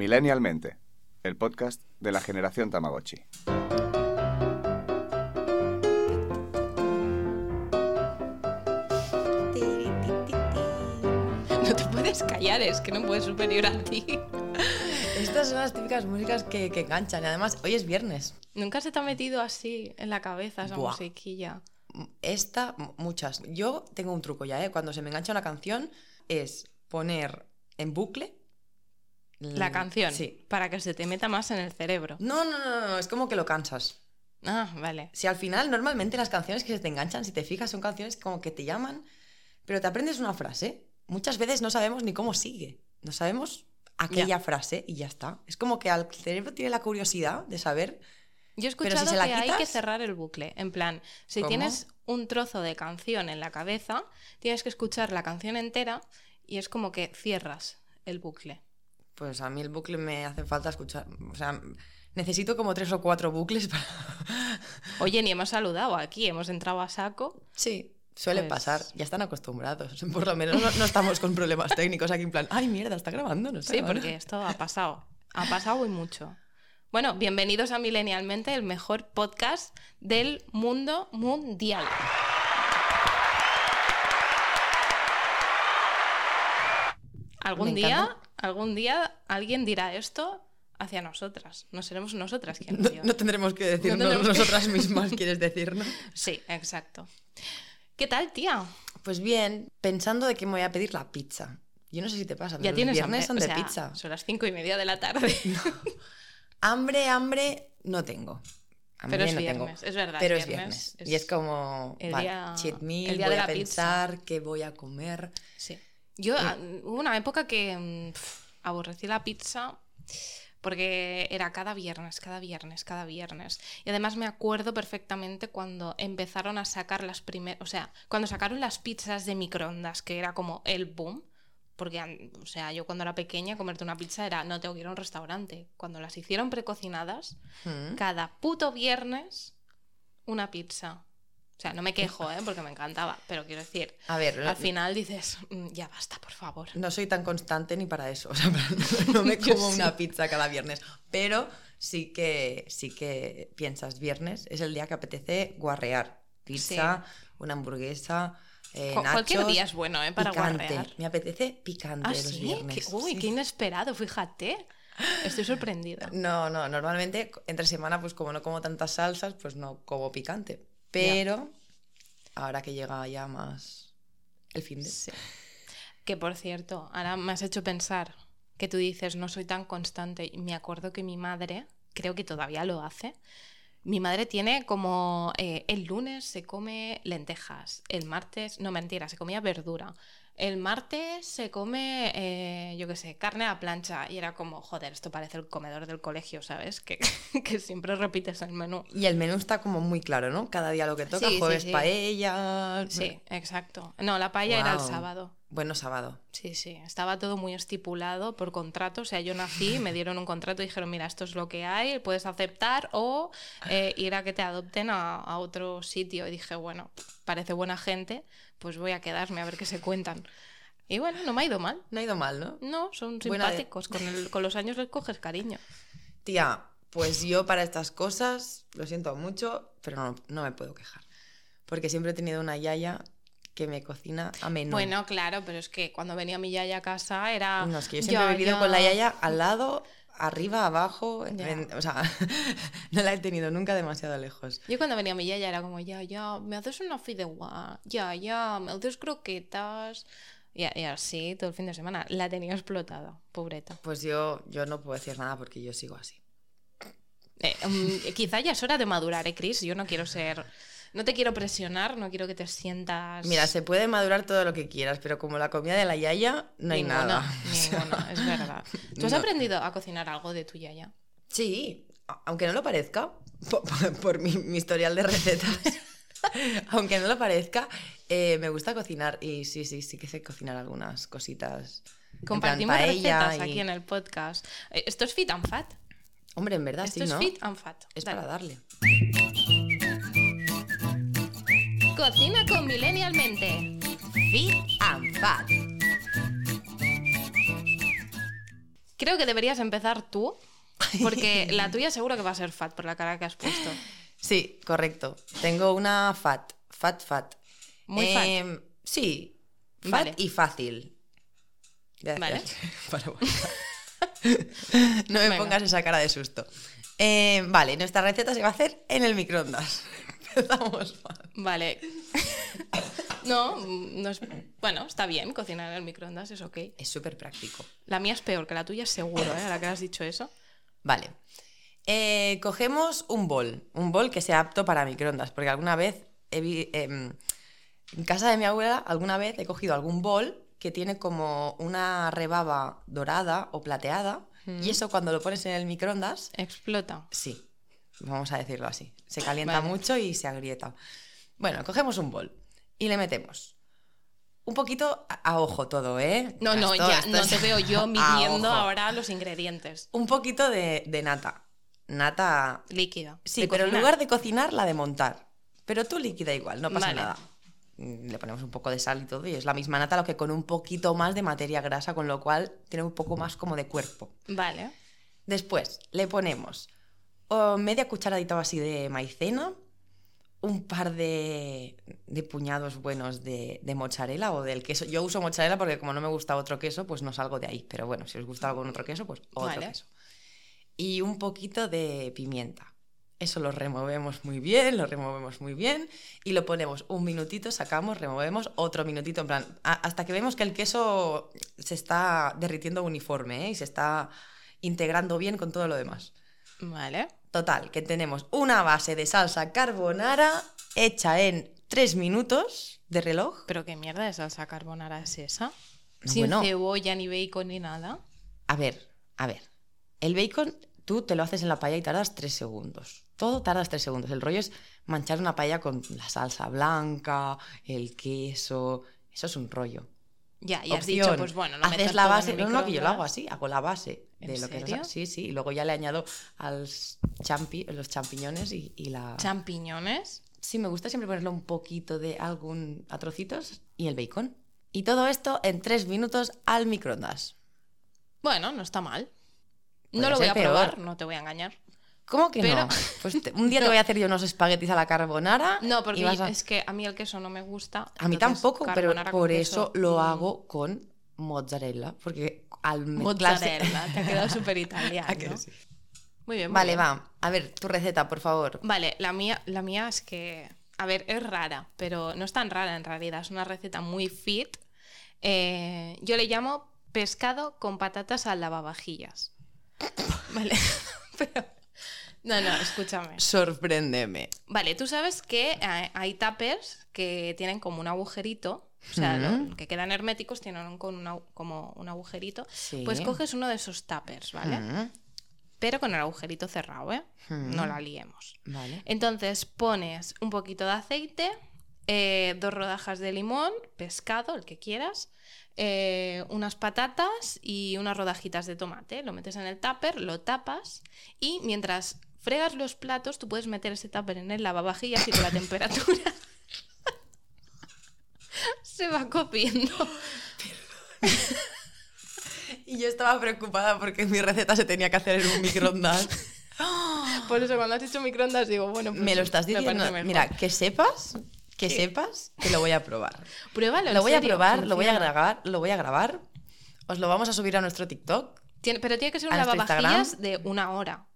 Millennialmente, el podcast de la generación Tamagotchi. No te puedes callar, es que no puedes superior a ti. Estas son las típicas músicas que, que enganchan. Y además, hoy es viernes. Nunca se te ha metido así en la cabeza esa Buah. musiquilla. Esta, muchas. Yo tengo un truco ya, ¿eh? Cuando se me engancha una canción, es poner en bucle. La canción. Sí. Para que se te meta más en el cerebro. No, no, no, no, es como que lo cansas. Ah, vale. Si al final, normalmente las canciones que se te enganchan, si te fijas, son canciones como que te llaman, pero te aprendes una frase. Muchas veces no sabemos ni cómo sigue. No sabemos aquella frase y ya está. Es como que al cerebro tiene la curiosidad de saber. Yo he Pero si escuchado la que hay que cerrar el bucle. En plan, si ¿Cómo? tienes un trozo de canción en la cabeza, tienes que escuchar la canción entera y es como que cierras el bucle. Pues a mí el bucle me hace falta escuchar. O sea, necesito como tres o cuatro bucles para. Oye, ni hemos saludado aquí, hemos entrado a saco. Sí, suele Pues- pasar. Ya están acostumbrados. Por lo menos no, no estamos con problemas técnicos aquí en plan, ay, mierda, está grabando, no está Sí, grabando". porque esto ha pasado. Ha pasado y mucho. Bueno, bienvenidos a Millennialmente, el mejor podcast del mundo mundial. Algún día, algún día alguien dirá esto hacia nosotras. No seremos nosotras quien lo No, no tendremos que decirnos tendremos que- nosotras mismas, quieres decir, ¿no? Sí, exacto. ¿Qué tal, tía? Pues bien, pensando de que me voy a pedir la pizza. Yo no sé si te pasa, pero Ya los tienes viernes hambre. son O de sea, pizza. Son las cinco y media de la tarde. Hambre, hambre, no tengo. Hambre Pero es no tengo. viernes, es verdad, Pero es es viernes, viernes. Y es como, el vale, día- cheat meal, el día voy de a la pizza. pensar qué voy a comer. Sí. Yo, ah, hubo una época que mm, aborrecí la pizza porque era cada viernes, cada viernes, cada viernes. Y además me acuerdo perfectamente cuando empezaron a sacar las primeras, o sea, cuando sacaron las pizzas de microondas, que era como el boom. Porque, o sea, yo cuando era pequeña, comerte una pizza era, no tengo que ir a un restaurante. Cuando las hicieron precocinadas, Mm. cada puto viernes, una pizza. O sea, no me quejo, ¿eh? Porque me encantaba. Pero quiero decir, A ver, al final dices, "Mm, ya basta, por favor. no soy tan constante ni para eso. O sea, no me como sí. una pizza cada viernes. Pero sí que, sí que piensas, viernes es el día que apetece guarrear. Pizza, una hamburguesa, eh, Cu- Cualquier nachos, día es bueno, ¿eh? Para picante. guarrear. Me apetece picante Ah, los sí. viernes. Qué- uy, qué inesperado, fíjate. Estoy sorprendida. No, no, normalmente entre semana, pues como no como tantas salsas, pues no como picante. Pero ahora que llega ya más el fin de... Sí. Que por cierto, ahora me has hecho pensar que tú dices no soy tan constante. Y me acuerdo que mi madre, creo que todavía lo hace. Mi madre tiene como eh, el lunes se come lentejas, el martes, no mentira, se comía verdura. El martes se come, eh, yo qué sé, carne a plancha. Y era como, joder, esto parece el comedor del colegio, ¿sabes? Que, que siempre repites el menú. Y el menú está como muy claro, ¿no? Cada día lo que toca, Sí, sí, jueves sí. paella... Sí, exacto. No, la paella era el sábado. Bueno, sábado. Sí, sí, estaba todo muy estipulado por contrato. O sea, yo nací, me dieron un contrato y dijeron, mira, esto es lo que hay, puedes aceptar o eh, ir a que te adopten a, a otro sitio. Y dije, bueno, parece buena gente, pues voy a quedarme a ver qué se cuentan. Y bueno, no me ha ido mal. No ha ido mal, ¿no? No, son simpáticos. Con, el- con los años les coges cariño. Tía, pues yo para estas cosas, lo siento mucho, pero no, no me puedo quejar. Porque siempre he tenido una yaya que me cocina a menudo. Bueno, claro, pero es que cuando venía mi yaya a casa era... No, es que yo siempre he vivido con la yaya al lado, arriba, abajo. En- o sea, no la he tenido nunca demasiado lejos. Yo cuando venía mi yaya era como, ya, ya, me haces una fideuá, ya, ya, me haces croquetas. Y, y así todo el fin de semana. La tenía explotada, pobreta. Pues yo, yo no puedo decir nada porque yo sigo así. Eh, mm, quizá ya es hora de madurar, ¿eh, Chris? Yo no quiero ser... No te quiero presionar, no quiero que te sientas... Mira, se puede madurar todo lo que quieras, pero como la comida de la yaya, no hay Ninguna, nada. Ninguna, es verdad. ¿Tú has no. aprendido a cocinar algo de tu yaya? Sí, aunque no lo parezca, po- por, por mi, mi historial de recetas, aunque no lo parezca, eh, me gusta cocinar y sí, sí, sí que sé cocinar algunas cositas. Compartimos recetas y- aquí en el podcast. Eh, Esto es fit and fat. Hombre, en verdad Esto sí, es ¿no? fit and fat. Es Dale. para darle. Cocina con Millennialmente. Fit and fat. Creo que deberías empezar tú, porque la tuya seguro que va a ser fat por la cara que has puesto. Sí, correcto. Tengo una fat, fat, fat. Muy fat. Em, Sí, fat Vale. y fácil. Gracias. Vale. Para no me Venga. pongas esa cara de susto. Eh, vale, nuestra receta se va a hacer en el microondas. Empezamos mal. Vale. No, no es... Bueno, está bien, cocinar en el microondas es ok. Es súper práctico. La mía es peor que la tuya, seguro, ¿eh? Ahora que has dicho eso. Vale. Eh, cogemos un bol, un bol que sea apto para microondas, porque alguna vez he vi- em, en casa de mi abuela, alguna vez he cogido algún bol que tiene como una rebaba dorada o plateada, y eso cuando lo pones en el microondas, Explota. sí, vamos a decirlo así, se calienta Vale. mucho y se agrieta. Bueno, cogemos un bol y le metemos un poquito a, a ojo todo, ¿eh? No, no, Esto- ya esto no es te veo yo midiendo ahora los ingredientes. Un poquito de, de nata. Nata. Líquida. Sí, pero en lugar de cocinar, la de montar. Pero tú líquida igual, no pasa Vale. nada. Le ponemos un poco de sal y todo, y es la misma nata, lo que con un poquito más de materia grasa, con lo cual tiene un poco más como de cuerpo. Vale. Después le ponemos media cucharadita o así de maicena, un par de, de puñados buenos de, de mozzarella o del queso. Yo uso mozzarella porque como no me gusta otro queso, pues no salgo de ahí. Pero bueno, si os gusta algún otro queso, pues otro Vale. queso. Y un poquito de pimienta. Eso lo removemos muy bien, lo removemos muy bien y lo ponemos un minutito, sacamos, removemos otro minutito, en plan, a- hasta que vemos que el queso se está derritiendo uniforme ¿eh? y se está integrando bien con todo lo demás. Vale. Total, que tenemos una base de salsa carbonara hecha en tres minutos de reloj. ¿Pero qué mierda de salsa carbonara es esa? No, Sin bueno. cebolla, ni bacon, ni nada. A ver, a ver. El bacon tú te lo haces en la paella y tardas tres segundos. Todo tardas tres segundos. El rollo es manchar una paella con la salsa blanca, el queso. Eso es un rollo. Ya, y has Opción, dicho, pues bueno, lo haces la base. No, no, que yo lo hago así, hago la base de ¿En lo que serio? Sí, sí. Y luego ya le añado al champi, los champiñones y, y la. Champiñones. Sí, me gusta siempre ponerle un poquito de algún a trocitos y el bacon. Y todo esto en tres minutos al microondas. Bueno, no está mal. Puede no lo voy a peor. probar, no te voy a engañar. ¿Cómo que Pero- no? Pues te- un día te voy a hacer yo unos espaguetis a la carbonara. No, porque a... es que a mí el queso no me gusta. a mí tampoco, pero por queso, eso lo hago con mozzarella. Porque al mezclarse... Mozzarella, te ha quedado súper italiano. ¿A que sí? Muy bien. muy Vale, bien. va. A ver, tu receta, por favor. Vale, la mía, la mía es que, a ver, es rara, pero no es tan rara en realidad, es una receta muy fit. Eh, yo le llamo pescado con patatas al lavavajillas. Vale, pero... No, no, escúchame. Sorpréndeme. Vale, tú sabes que eh, hay tuppers que tienen como un agujerito, o sea, que quedan herméticos, tienen con una- como un agujerito. Sí. Pues coges uno de esos tuppers, ¿vale? Mm, Pero con el agujerito cerrado, ¿eh? Mm. No la liemos. Vale. Entonces pones un poquito de aceite, eh, dos rodajas de limón, pescado, el que quieras, eh, unas patatas y unas rodajitas de tomate. Lo metes en el tupper, lo tapas y mientras fregas los platos, tú puedes meter ese tupper en el lavavajillas y con la temperatura se va cociendo. Y yo estaba preocupada porque mi receta se tenía que hacer en un microondas. Por eso cuando has dicho microondas digo, bueno, pues Me lo estás diciendo. Mira, que sepas, que ¿Qué? sepas que lo voy a probar. Pruébalo. Lo voy a probar, lo voy a grabar, lo voy a grabar. Os lo vamos a subir a nuestro TikTok. Tiene- pero tiene que ser ¿A un lavavajillas de una hora.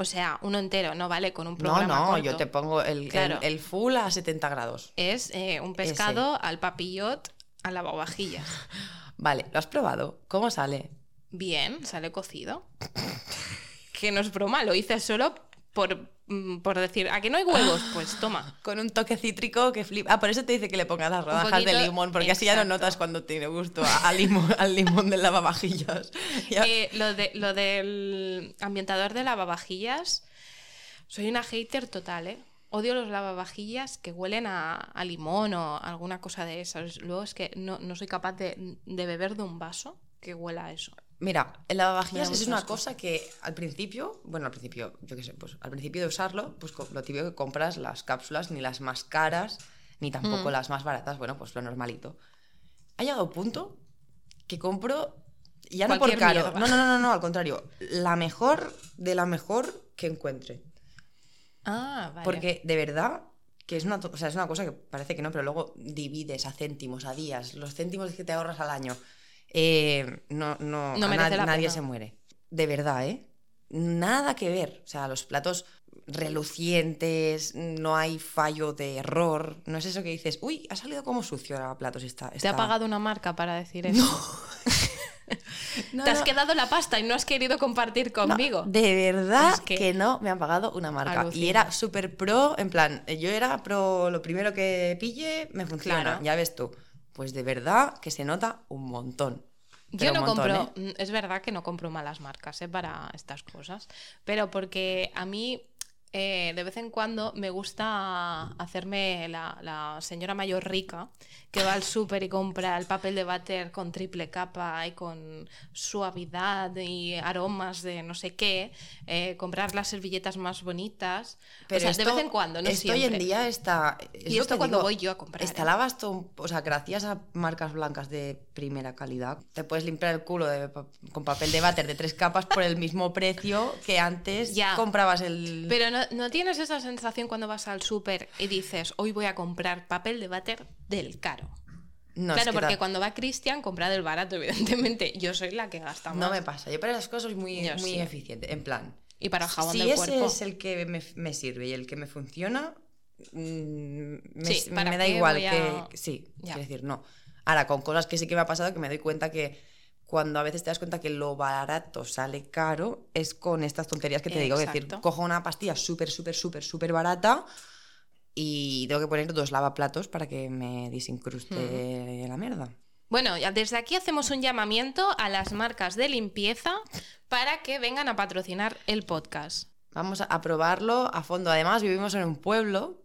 O sea, uno entero, no vale con un No, programa no, corto. yo te pongo el, el- Claro. el full a 70 grados. Es eh, un pescado al papillot al lavavajillas. Vale, ¿lo has probado? ¿Cómo sale? Bien, sale cocido. que no es broma, lo hice solo por, mm, por decir, ¿a que no hay huevos? Pues toma. Con un toque cítrico que flipa. Ah, por eso te dice que le pongas las rodajas de limón, porque así ya no notas cuando tiene gusto a, a limón, al limón del lavavajillas. Eh, lo, de, lo del ambientador de lavavajillas, soy una hater total, ¿eh? Odio los lavavajillas que huelen a, a limón o alguna cosa de esas. Luego es que no, no soy capaz de, de beber de un vaso que huela a eso. Mira, el lavavajillas es una cosa que al principio, bueno, al principio, yo qué sé, pues al principio de usarlo, pues lo típico que compras las cápsulas, ni las más caras, ni tampoco Mm. las más baratas, bueno, pues lo normalito. Ha llegado un punto que compro Ya no por caro. mierda. No, no, no, no, no, al contrario. La mejor de la mejor que encuentre. Ah, vale. Porque de verdad que es una, o sea, es una cosa que parece que no, pero luego divides a céntimos, a días, los céntimos que te ahorras al año. Eh, no, no, No merece na- la nadie pena. se muere. De verdad, ¿eh? Nada que ver. O sea, los platos relucientes, no hay fallo de error. No es eso que dices, uy, ha salido como sucio el platos. Está, ¿Te ha pagado una marca para decir eso? No, Te has no. quedado la pasta y no has querido compartir conmigo. De verdad Es que- que... no me han pagado una marca. Alucina. Y era súper pro, en plan, yo era pro, lo primero que pille me funciona, Claro. ya ves tú. Pues de verdad que se nota un montón. Yo no montón, compro, ¿eh? mm, es verdad que no compro malas marcas ¿eh? para estas cosas, pero porque a mí eh, de vez en cuando me gusta hacerme la, la señora mayor rica que va al súper y compra el papel de váter con triple capa y con suavidad y aromas de no sé qué, eh, comprar las servilletas más bonitas, o sea, de vez en cuando, no esto siempre. hoy en día está... es Y esto cuando digo, voy yo a comprar, Está el abasto, o sea, gracias a marcas blancas de primera calidad, te puedes limpiar el culo de con papel de váter de tres capas por el mismo precio que antes Ya. comprabas el... Pero no, ¿no tienes esa sensación cuando vas al súper y dices, hoy voy a comprar papel de váter del caro? No, es claro, que porque cuando va Cristian, compra del barato, evidentemente. Yo soy la que gasta más. No me pasa. Yo para las cosas soy muy, Yo muy sí. eficiente. En plan, Y para el jabón si del ese cuerpo. es el que me, me sirve y el que me funciona, mm, me, Sí, ¿para me da igual a- que... Sí, quiero decir, no. Ahora, con cosas que sí que me ha pasado que me doy cuenta que cuando a veces te das cuenta que lo barato sale caro, es con estas tonterías que te digo. Es decir, cojo una pastilla súper, súper, súper, súper barata y tengo que poner dos lavaplatos para que me desincruste la mierda. Bueno, desde aquí hacemos un llamamiento a las marcas de limpieza para que vengan a patrocinar el podcast. Vamos a- probarlo a fondo. Además, vivimos en un pueblo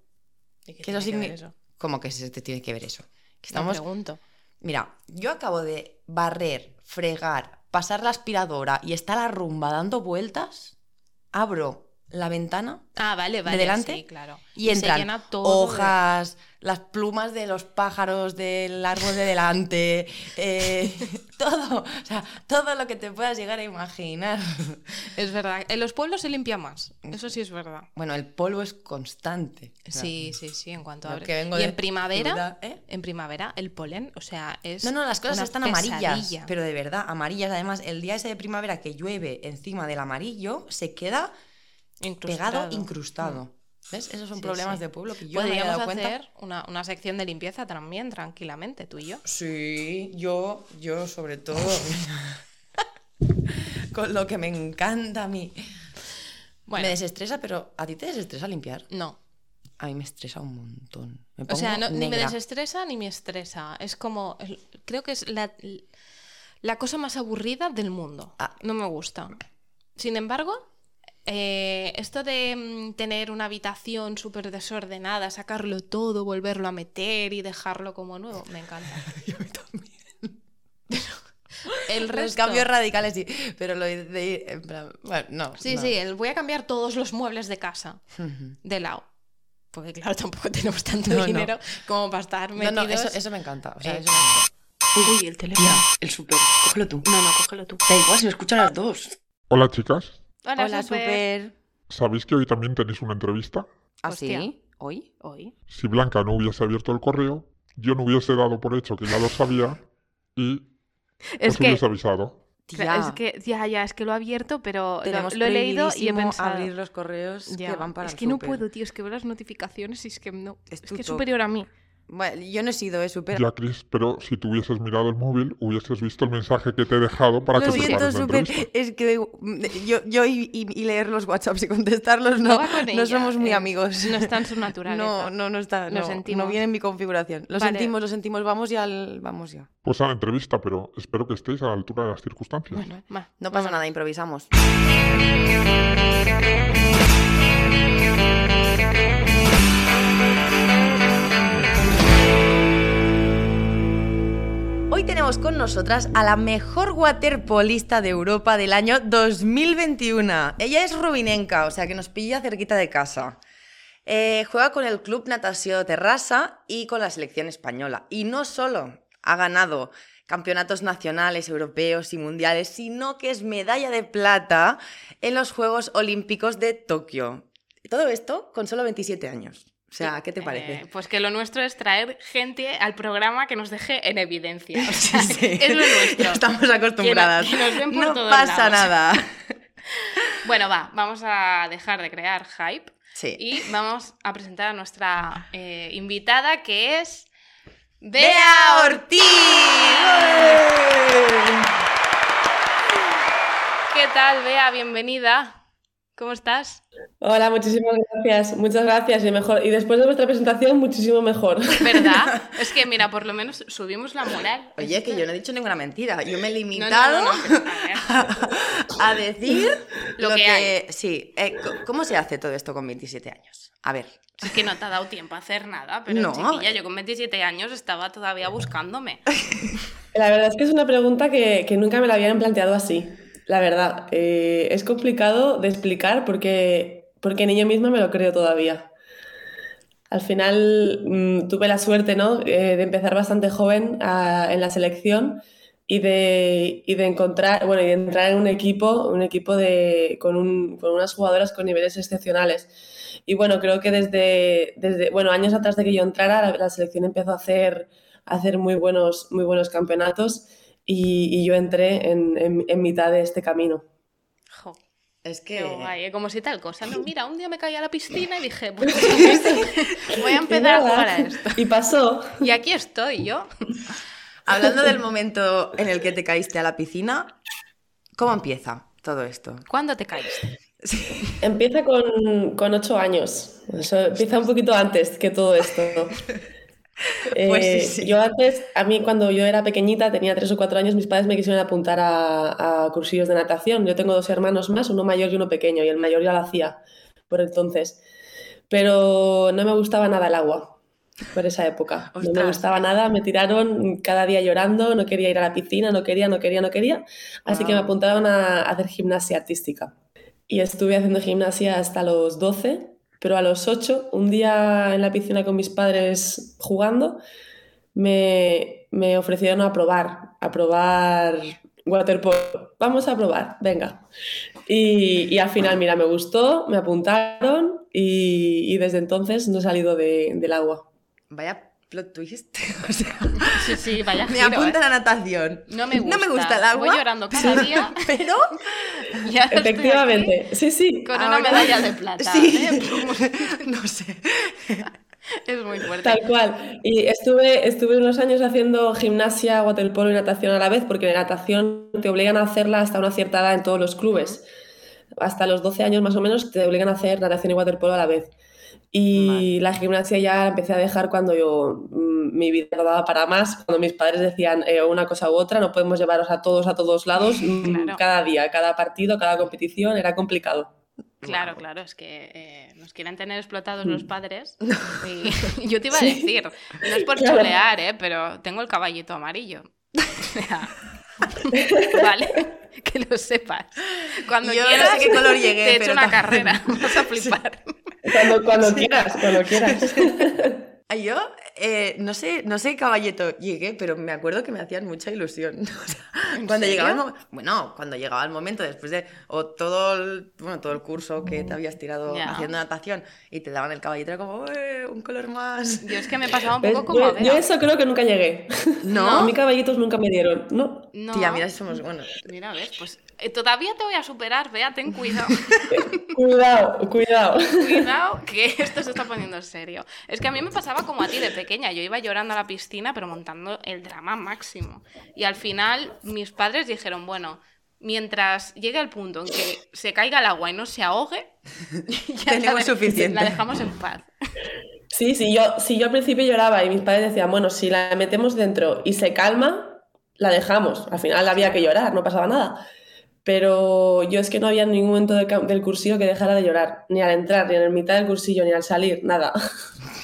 ¿Y qué Que eso tiene que signi- ver eso? ¿Cómo que se te tiene que ver eso? Que estamos... pregunto. Mira, yo acabo de barrer, fregar, pasar la aspiradora y está la rumba dando vueltas. Abro la ventana Ah, vale, vale. delante? Sí, claro. y, se entran llena todo de- hojas, las plumas de los pájaros del árbol de delante, eh, todo, o sea, todo lo que te puedas llegar a imaginar. Es verdad. En los pueblos se limpia más. Eso sí es verdad. Bueno, el polvo es constante. o sea, Sí, sí, sí, en cuanto a... Que vengo y de en primavera, ¿eh? en primavera, el polen, o sea, es No, no, las cosas están amarillas, pero de verdad, amarillas. Además, el día ese de primavera que llueve encima del amarillo, se queda pegado, incrustado. ¿Ves? Esos son Sí, problemas sí. de pueblo que yo no me Podríamos dado cuenta. hacer una, una sección de limpieza también, tranquilamente, tú y yo. Sí, yo, yo sobre todo. Con lo que me encanta a mí. Bueno, Me desestresa, pero ¿a ti te desestresa limpiar? no. A mí me estresa un montón. Me O sea, no- ni me desestresa ni me estresa. Es como, creo que es la, la cosa más aburrida del mundo. Ah. No me gusta. Sin embargo, eh, esto de mm, tener una habitación súper desordenada, sacarlo todo, volverlo a meter y dejarlo como nuevo, me encanta. Yo también. El Los resto... cambios radicales sí, pero lo de ir en plan, bueno, no. Sí, no. sí, el voy a cambiar todos los muebles de casa de lado. Porque claro, tampoco tenemos tanto No, no. dinero como para estar No, metidos... no, eso, eso me encanta. O sea, Eh, eso me- Uy, el teléfono. el súper. Cógelo tú. No, no, cógelo tú. Da igual si me escuchan las dos. Hola chicas, Hola, Hola, súper. super. ¿sabéis que hoy también tenéis una entrevista? ¿Ah, Hostia. sí? ¿Hoy? Hoy. Si Blanca no hubiese abierto el correo, yo no hubiese dado por hecho que ya lo sabía y Es os que, hubiese avisado. Tía, es que, ya, ya, es que lo he abierto, pero lo, lo he leído y he pensado... abrir los correos Ya, que van para es el que no puedo, tío, es que veo las notificaciones y es que no. Es Es, que es superior a mí. Bueno, yo no he sido, ¿eh? Super. Ya, Chris, pero si tú hubieses mirado el móvil, hubieses visto el mensaje que te he dejado para Lo que siento, súper. Es que yo, yo y, y- y leer los WhatsApps y contestarlos no, No va con no ella, somos muy eh, amigos. no está en su naturaleza. No, no, no está. Lo no, sentimos. No viene en mi configuración. Lo Vale. sentimos, lo sentimos. Vamos ya al. Vamos ya. Pues a la entrevista, pero espero que estéis a la altura de las circunstancias. Bueno, va, No pasa nada, improvisamos. Hoy tenemos con nosotras a la mejor waterpolista de Europa del año 2021. Ella es rubinenca, o sea que nos pilla cerquita de casa. Eh, juega con el Club Natació Terrassa y con la selección española. Y no solo ha ganado campeonatos nacionales, europeos y mundiales, sino que es medalla de plata en los Juegos Olímpicos de Tokio. Todo esto con solo 27 años. O sea, ¿qué te parece? Eh, pues que lo nuestro es traer gente al programa que nos deje en evidencia. O sea, Sí. es lo nuestro. Ya estamos acostumbradas. Que no- que nos ven por no todos pasa lados. nada. Bueno, va, vamos a dejar de crear hype Sí. y vamos a presentar a nuestra eh, invitada que es ¡Bea Ortiz! ¿Qué tal, Bea? Bienvenida. ¿Cómo estás? Hola, muchísimas gracias. Muchas gracias. Y, mejor, y después de vuestra presentación, muchísimo mejor. ¿Verdad? es que, mira, por lo menos subimos la moral. Oye, que yo no he dicho ninguna mentira. Yo me he No, no, limitado no, no, pero, a decir Lo lo, que que, hay. Sí. Eh, ¿Cómo se hace todo esto con 27 años? A ver. Es que no te ha dado tiempo a hacer nada, pero No. chiquilla, yo con 27 años estaba todavía buscándome. La verdad es que es una pregunta que, que nunca me la habían planteado así. La verdad, Eh, es complicado de explicar porque, porque ni yo misma me lo creo todavía. Al final mm, tuve la suerte ¿no? Eh, de empezar bastante joven ah, en la selección y de, y de encontrar, bueno, y entrar en un equipo, un equipo de, con, un- con unas jugadoras con niveles excepcionales. Y bueno, creo que desde, desde bueno, años atrás de que yo entrara, la, la selección empezó a hacer, a hacer muy, buenos, muy buenos campeonatos y, y yo entré en, en- en mitad de este camino. Jo, Es que. qué guay, ¿eh? como si tal cosa. No, mira, un día me caí a la piscina y dije, pues, voy a empezar a jugar a esto. Y pasó. Y aquí estoy yo. Hablando del momento en el que te caíste a la piscina, ¿cómo empieza todo esto? ¿Cuándo te caíste? Empieza con, con ocho años. Eso empieza un poquito antes que todo esto. Eh, Pues sí, sí. Yo antes, a mí cuando yo era pequeñita, tenía tres o cuatro años, mis padres me quisieron apuntar a, a cursillos de natación. Yo tengo dos hermanos más, uno mayor y uno pequeño, y el mayor ya lo hacía por entonces. Pero no me gustaba nada el agua por esa época. No me Ostras. gustaba nada, me tiraron cada día llorando, no quería ir a la piscina, no quería, no quería, no quería. Así que me Wow. apuntaron a hacer gimnasia artística. Y estuve haciendo gimnasia hasta los 12, pero a los 8, un día en la piscina con mis padres jugando, me, me ofrecieron a probar, a probar waterpolo. Vamos a probar, venga. Y, y al final, mira, me gustó, me apuntaron y, desde entonces no he salido de- del agua. Vaya plot twist. O sea, Sí, sí, vaya me giro, apunta ¿eh? a la natación. No me gusta. No me gusta el agua. Voy llorando cada día. Pero. Efectivamente, sí, sí. Con una ahora- medalla de plata. Sí. ¿eh? no sé. Es muy fuerte. Tal cual. Y estuve, estuve unos años haciendo gimnasia, waterpolo y natación a la vez, porque la natación te obligan a hacerla hasta una cierta edad en todos los clubes. Hasta los 12 años más o menos te obligan a hacer natación y waterpolo a la vez. Y la gimnasia ya la empecé a dejar cuando yo mm, mi vida no daba para más, cuando mis padres decían eh, una cosa u otra, no podemos llevaros a todos a todos lados, mm, Claro. cada día, cada partido, cada competición, era complicado. Claro, claro, es que eh, nos quieren tener explotados Mm. los padres. Y yo te iba a decir, no es por Claro. chulear, ¿eh? pero tengo el caballito amarillo. Vale, que lo sepas. Cuando Yo no quieras, sé qué color llegué, te he hecho una también- carrera, vas a flipar. Cuando, cuando quieras, cuando quieras. Ay, Yo eh, no sé, no sé qué caballeto llegué, pero me acuerdo que me hacían mucha ilusión. O sea, ¿En cuando llegaba el serio? mo- bueno, cuando llegaba el momento después de o todo el, bueno, todo el curso que te habías tirado Ya. haciendo natación y te daban el caballito era como "Ué, un color más. Yo es que me pasaba un poco como a Yo, yo eso creo que nunca llegué. No. A mí caballitos nunca me dieron. No. No, Tía, mira si somos bueno. mira, ves, pues eh, todavía te voy a superar, Bea, ten cuidado. Cuidado, cuidado. Cuidado, que esto se está poniendo en serio. Es que a mí me pasaba como a ti de pequeña. Yo iba llorando a la piscina, pero montando el drama máximo. Y al final, mis padres dijeron: Bueno, mientras llegue el punto en que se caiga el agua y no se ahogue, ya Tenemos la suficiente. La dejamos en paz. Sí, sí, yo, si yo al principio lloraba y mis padres decían, bueno, si la metemos dentro y se calma, la dejamos. Al final había que llorar, no pasaba nada. Pero yo es que no había en ningún momento del, del cursillo que dejara de llorar. Ni al entrar, ni en la mitad del cursillo, ni al salir, nada.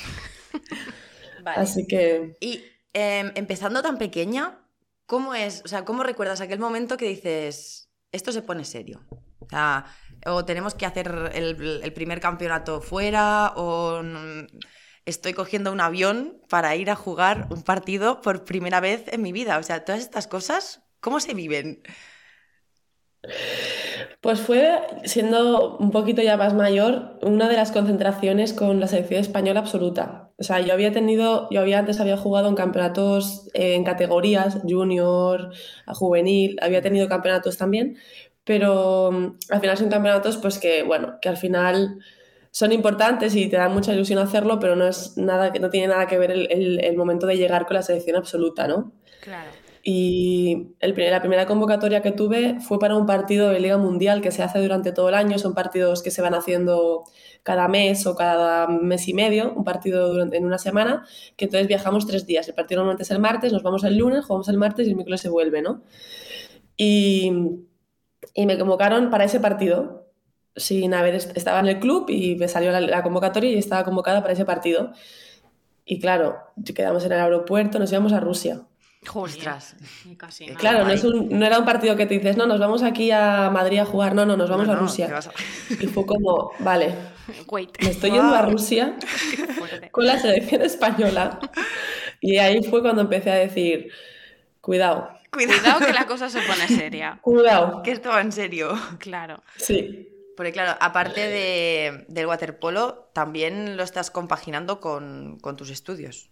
Vale. Así que Y em, empezando tan pequeña, ¿cómo es? O sea, ¿cómo recuerdas aquel momento que dices, esto se pone serio? O sea, o tenemos que hacer el, el primer campeonato fuera, o estoy cogiendo un avión para ir a jugar un partido por primera vez en mi vida. O sea, todas estas cosas, ¿cómo se viven? Pues fue, siendo un poquito ya más mayor, una de las concentraciones con la selección española absoluta. O sea, yo había tenido, yo había antes había jugado en campeonatos en categorías, junior, juvenil, había tenido campeonatos también, pero mm, al final son campeonatos pues que, bueno, que al final son importantes y te dan mucha ilusión hacerlo, pero no es nada no tiene nada que ver el, el, el momento de llegar con la selección absoluta, ¿no? Claro. Y el, la primera convocatoria que tuve fue para un partido de Liga Mundial que se hace durante todo el año. Son partidos que se van haciendo cada mes o cada mes y medio, un partido durante, en una semana, que entonces viajamos tres días. El partido normalmente es el martes, nos vamos el lunes, jugamos el martes y el miércoles se vuelve, ¿no? Y, y me convocaron para ese partido. Sin haber, estaba en el club y me salió la, la convocatoria y estaba convocada para ese partido. Y claro, quedamos en el aeropuerto, nos íbamos a Rusia. Ostras. Casi nada. Claro, no, es un, no, era un partido que te dices, no, nos vamos aquí a Madrid a jugar, no, no, nos vamos No, a Rusia. a- Y fue como, vale, Wait. me estoy yendo a. Rusia con la selección española. Y ahí fue cuando empecé a decir, cuidado, Cuidado que la cosa se pone seria. cuidado. que esto va en serio. Claro. Sí, Porque claro, aparte de- del waterpolo, también lo estás compaginando con, con tus estudios.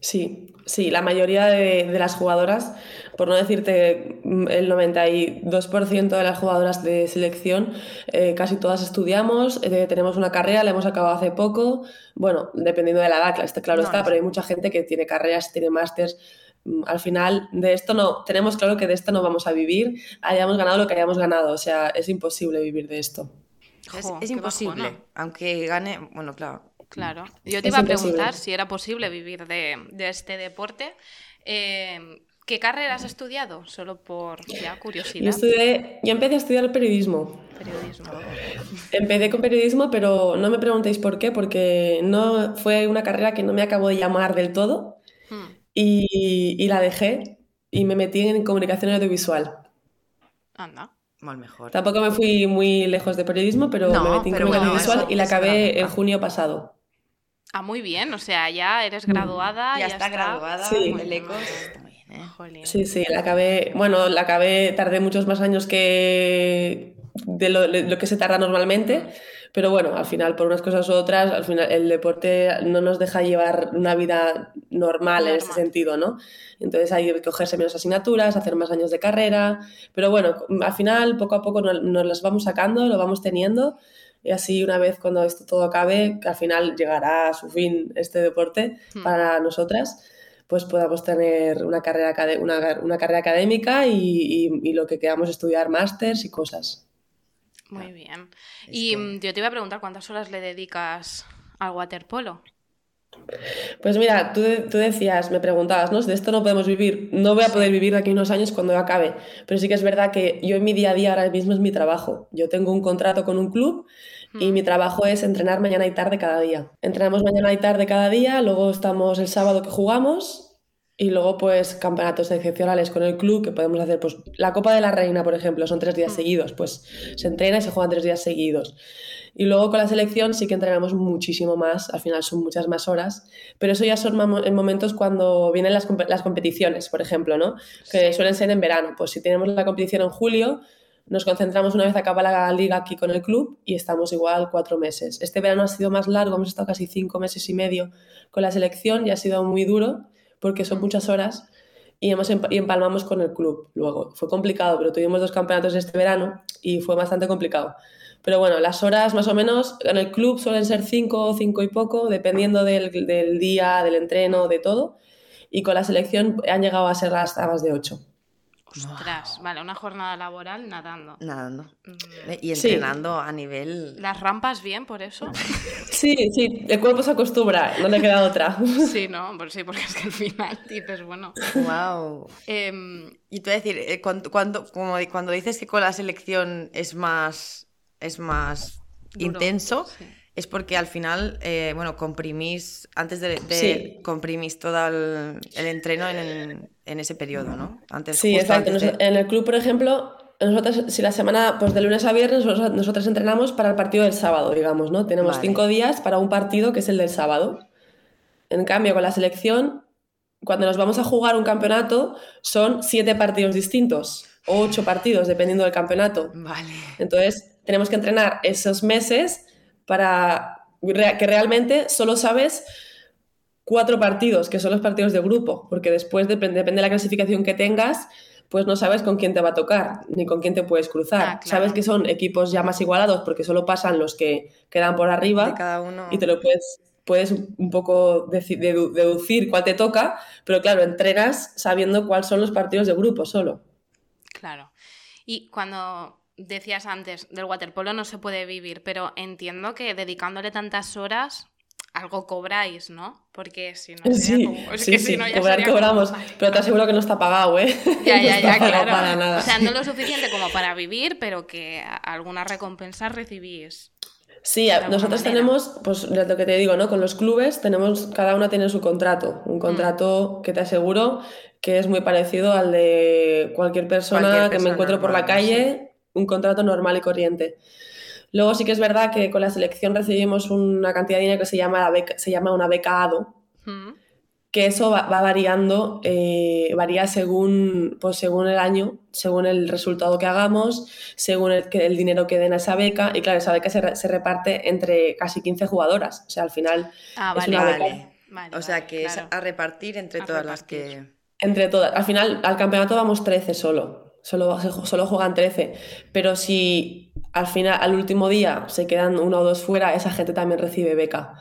Sí, sí, la mayoría de, de las jugadoras, por no decirte el 92% de las jugadoras de selección, eh, casi todas estudiamos, eh, tenemos una carrera, la hemos acabado hace poco, bueno, dependiendo de la edad, claro, está, claro No, está, no pero hay mucha gente que tiene carreras, tiene másters. Mm, Al final, de esto no, tenemos claro que de esto no vamos a vivir, hayamos ganado lo que hayamos ganado, o sea, es imposible vivir de esto. Es, Jo, es qué imposible. bajona. Aunque gane, bueno, claro. Claro. Yo te Es iba a imposible. preguntar si era posible vivir de, de este deporte. Eh, ¿Qué carrera has estudiado? Solo por ya Yo, curiosidad. estudié, yo empecé a estudiar periodismo. Periodismo. Empecé con periodismo, pero no me preguntéis por qué, porque no fue una carrera que no me acabó de llamar del todo Hmm. y, y la dejé y me metí en comunicación audiovisual. Anda. Mal mejor. Tampoco me fui muy lejos de periodismo, pero No, me metí en pero comunicación bueno, eso- y la acabé en junio pasado. Ah, muy bien. O sea, ya eres Mm. graduada. ya, está, graduada, Sí. Está muy bien, ¿eh? Jolín. Sí, sí, la acabé, bueno, la acabé, tardé muchos más años que de lo, de lo que se tarda normalmente, pero bueno, al final, por unas cosas u otras, al final el deporte no nos deja llevar una vida normal en ese sentido, ¿no? Entonces hay que cogerse menos asignaturas, hacer más años de carrera, pero bueno, al final, poco a poco nos, nos las vamos sacando, lo vamos teniendo. Y así una vez cuando esto todo acabe, que al final llegará a su fin este deporte Hmm. para nosotras, pues podamos tener una carrera, una, una carrera académica y, y- y lo que queramos estudiar, másters y cosas. Muy bien. Es Y que- mm, yo te iba a preguntar cuántas horas le dedicas al waterpolo. Pues mira, tú, tú decías, me preguntabas, ¿no? De esto no podemos vivir, no voy a poder vivir de aquí a unos años cuando acabe, pero sí que es verdad que yo en mi día a día ahora mismo es mi trabajo. Yo tengo un contrato con un club y Mm. mi trabajo es entrenar mañana y tarde cada día. Entrenamos mañana y tarde cada día, luego estamos el sábado que jugamos y luego pues campeonatos excepcionales con el club que podemos hacer, pues la Copa de la Reina, por ejemplo, son tres días Mm. seguidos, pues se entrena y se juegan tres días seguidos. Y luego con la selección sí que entrenamos muchísimo más, al final son muchas más horas, pero eso ya son en momentos cuando vienen las, las competiciones, por ejemplo, ¿no? Que suelen ser en verano. Pues si tenemos la competición en julio, nos concentramos una vez acaba la liga aquí con el club y estamos igual cuatro meses. Este verano ha sido más largo, hemos estado casi cinco meses y medio con la selección y ha sido muy duro porque son muchas horas y, hemos emp- y empalmamos con el club luego. Fue complicado, pero tuvimos dos campeonatos este verano y fue bastante complicado. Pero bueno, las horas más o menos en el club suelen ser cinco, cinco y poco, dependiendo del, del día, del entreno, de todo. Y con la selección han llegado a ser hasta más de ocho. Ostras, vale, una jornada laboral nadando. Nadando. Mm, Y Sí. entrenando a nivel. ¿Las rampas bien por eso? Sí, sí, el cuerpo se acostumbra, no le queda otra. Sí, ¿no? Pues sí, porque es que al final dices, bueno. ¡Wow! em, Y tú decir, eh, cuando, cuando, como cuando dices que con la selección es más, es más Duro, intenso, sí. es porque al final, eh, bueno, comprimís, antes de, de- Sí. comprimís todo el, el entreno en, en ese periodo, ¿no? Antes, Sí, exacto. antes de- En el club, por ejemplo, nosotros, si la semana, pues de lunes a viernes, nosotros, entrenamos para el partido del sábado, digamos, ¿no? Tenemos Vale. cinco días para un partido que es el del sábado. En cambio, con la selección, cuando nos vamos a jugar un campeonato, son siete partidos distintos o ocho partidos, dependiendo del campeonato. Vale. Entonces, tenemos que entrenar esos meses para que realmente solo sabes cuatro partidos, que son los partidos de grupo, porque después depende, depende de la clasificación que tengas, pues no sabes con quién te va a tocar, ni con quién te puedes cruzar. Ah, claro. Sabes que son equipos ya más igualados, porque solo pasan los que quedan por arriba De cada uno. y te lo puedes, puedes un poco deducir cuál te toca, pero claro, entrenas sabiendo cuáles son los partidos de grupo solo. Claro. Y cuando decías antes del waterpolo no se puede vivir, pero entiendo que dedicándole tantas horas algo cobráis, ¿no? Porque si no sería Sí, como- es sí, que sí, si no ya cobrar como- cobramos, pero te aseguro que no está pagado, ¿eh? Ya, ya, ya, claro. para nada. O sea, no lo suficiente como para vivir, pero que a- algunas recompensas recibís. Sí, alguna nosotros manera. tenemos, pues lo que te digo, ¿no? Con los clubes tenemos, cada uno tiene su contrato, Mm. un contrato que te aseguro que es muy parecido al de cualquier persona Cualquier que me encuentro por la calle, un contrato normal y corriente. Luego sí que es verdad que con la selección recibimos una cantidad de dinero que se llama, la beca- se llama una beca ADO, Mm. que eso va, va variando, eh, varía según, pues según el año, según el resultado que hagamos, según el, que- el dinero que den a esa beca, y claro, esa beca se, re- se reparte entre casi 15 jugadoras, o sea, al final, Ah, Es vale, una vale. beca. Vale, O sea vale, que es a repartir entre A todas las que. entre todas, al final al campeonato vamos 13 solo, solo, solo juegan 13, pero si al final, al último día se quedan uno o dos fuera, esa gente también recibe beca.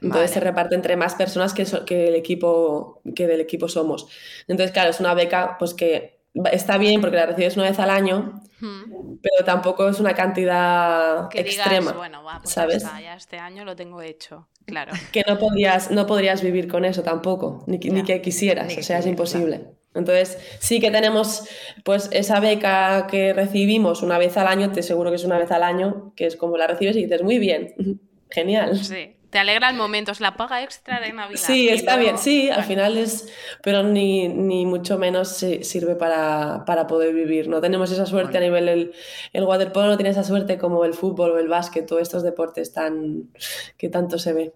Entonces Vale. se reparte entre más personas que, so- que el equipo que del equipo somos. Entonces, claro, es una beca pues que está bien porque la recibes una vez al año, Mm. pero tampoco es una cantidad Que digas, extrema, bueno, va, pues ¿sabes? ya está, ya este año lo tengo hecho. Claro. Que no podrías, no podrías vivir con eso tampoco, ni, que- ni que quisieras, Ni que o sea, es imposible. Entonces, sí que tenemos pues esa beca que recibimos una vez al año, te seguro que es una vez al año, que es como la recibes y dices, muy bien, genial. Sí. Te alegra el momento, es la paga extra de Navidad. Sí, está luego- bien, sí, al final es, pero ni, ni mucho menos si- sirve para, para poder vivir. No tenemos esa suerte a nivel, el, el waterpolo no tiene esa suerte como el fútbol o el básquet, todos estos deportes tan, que tanto se ve.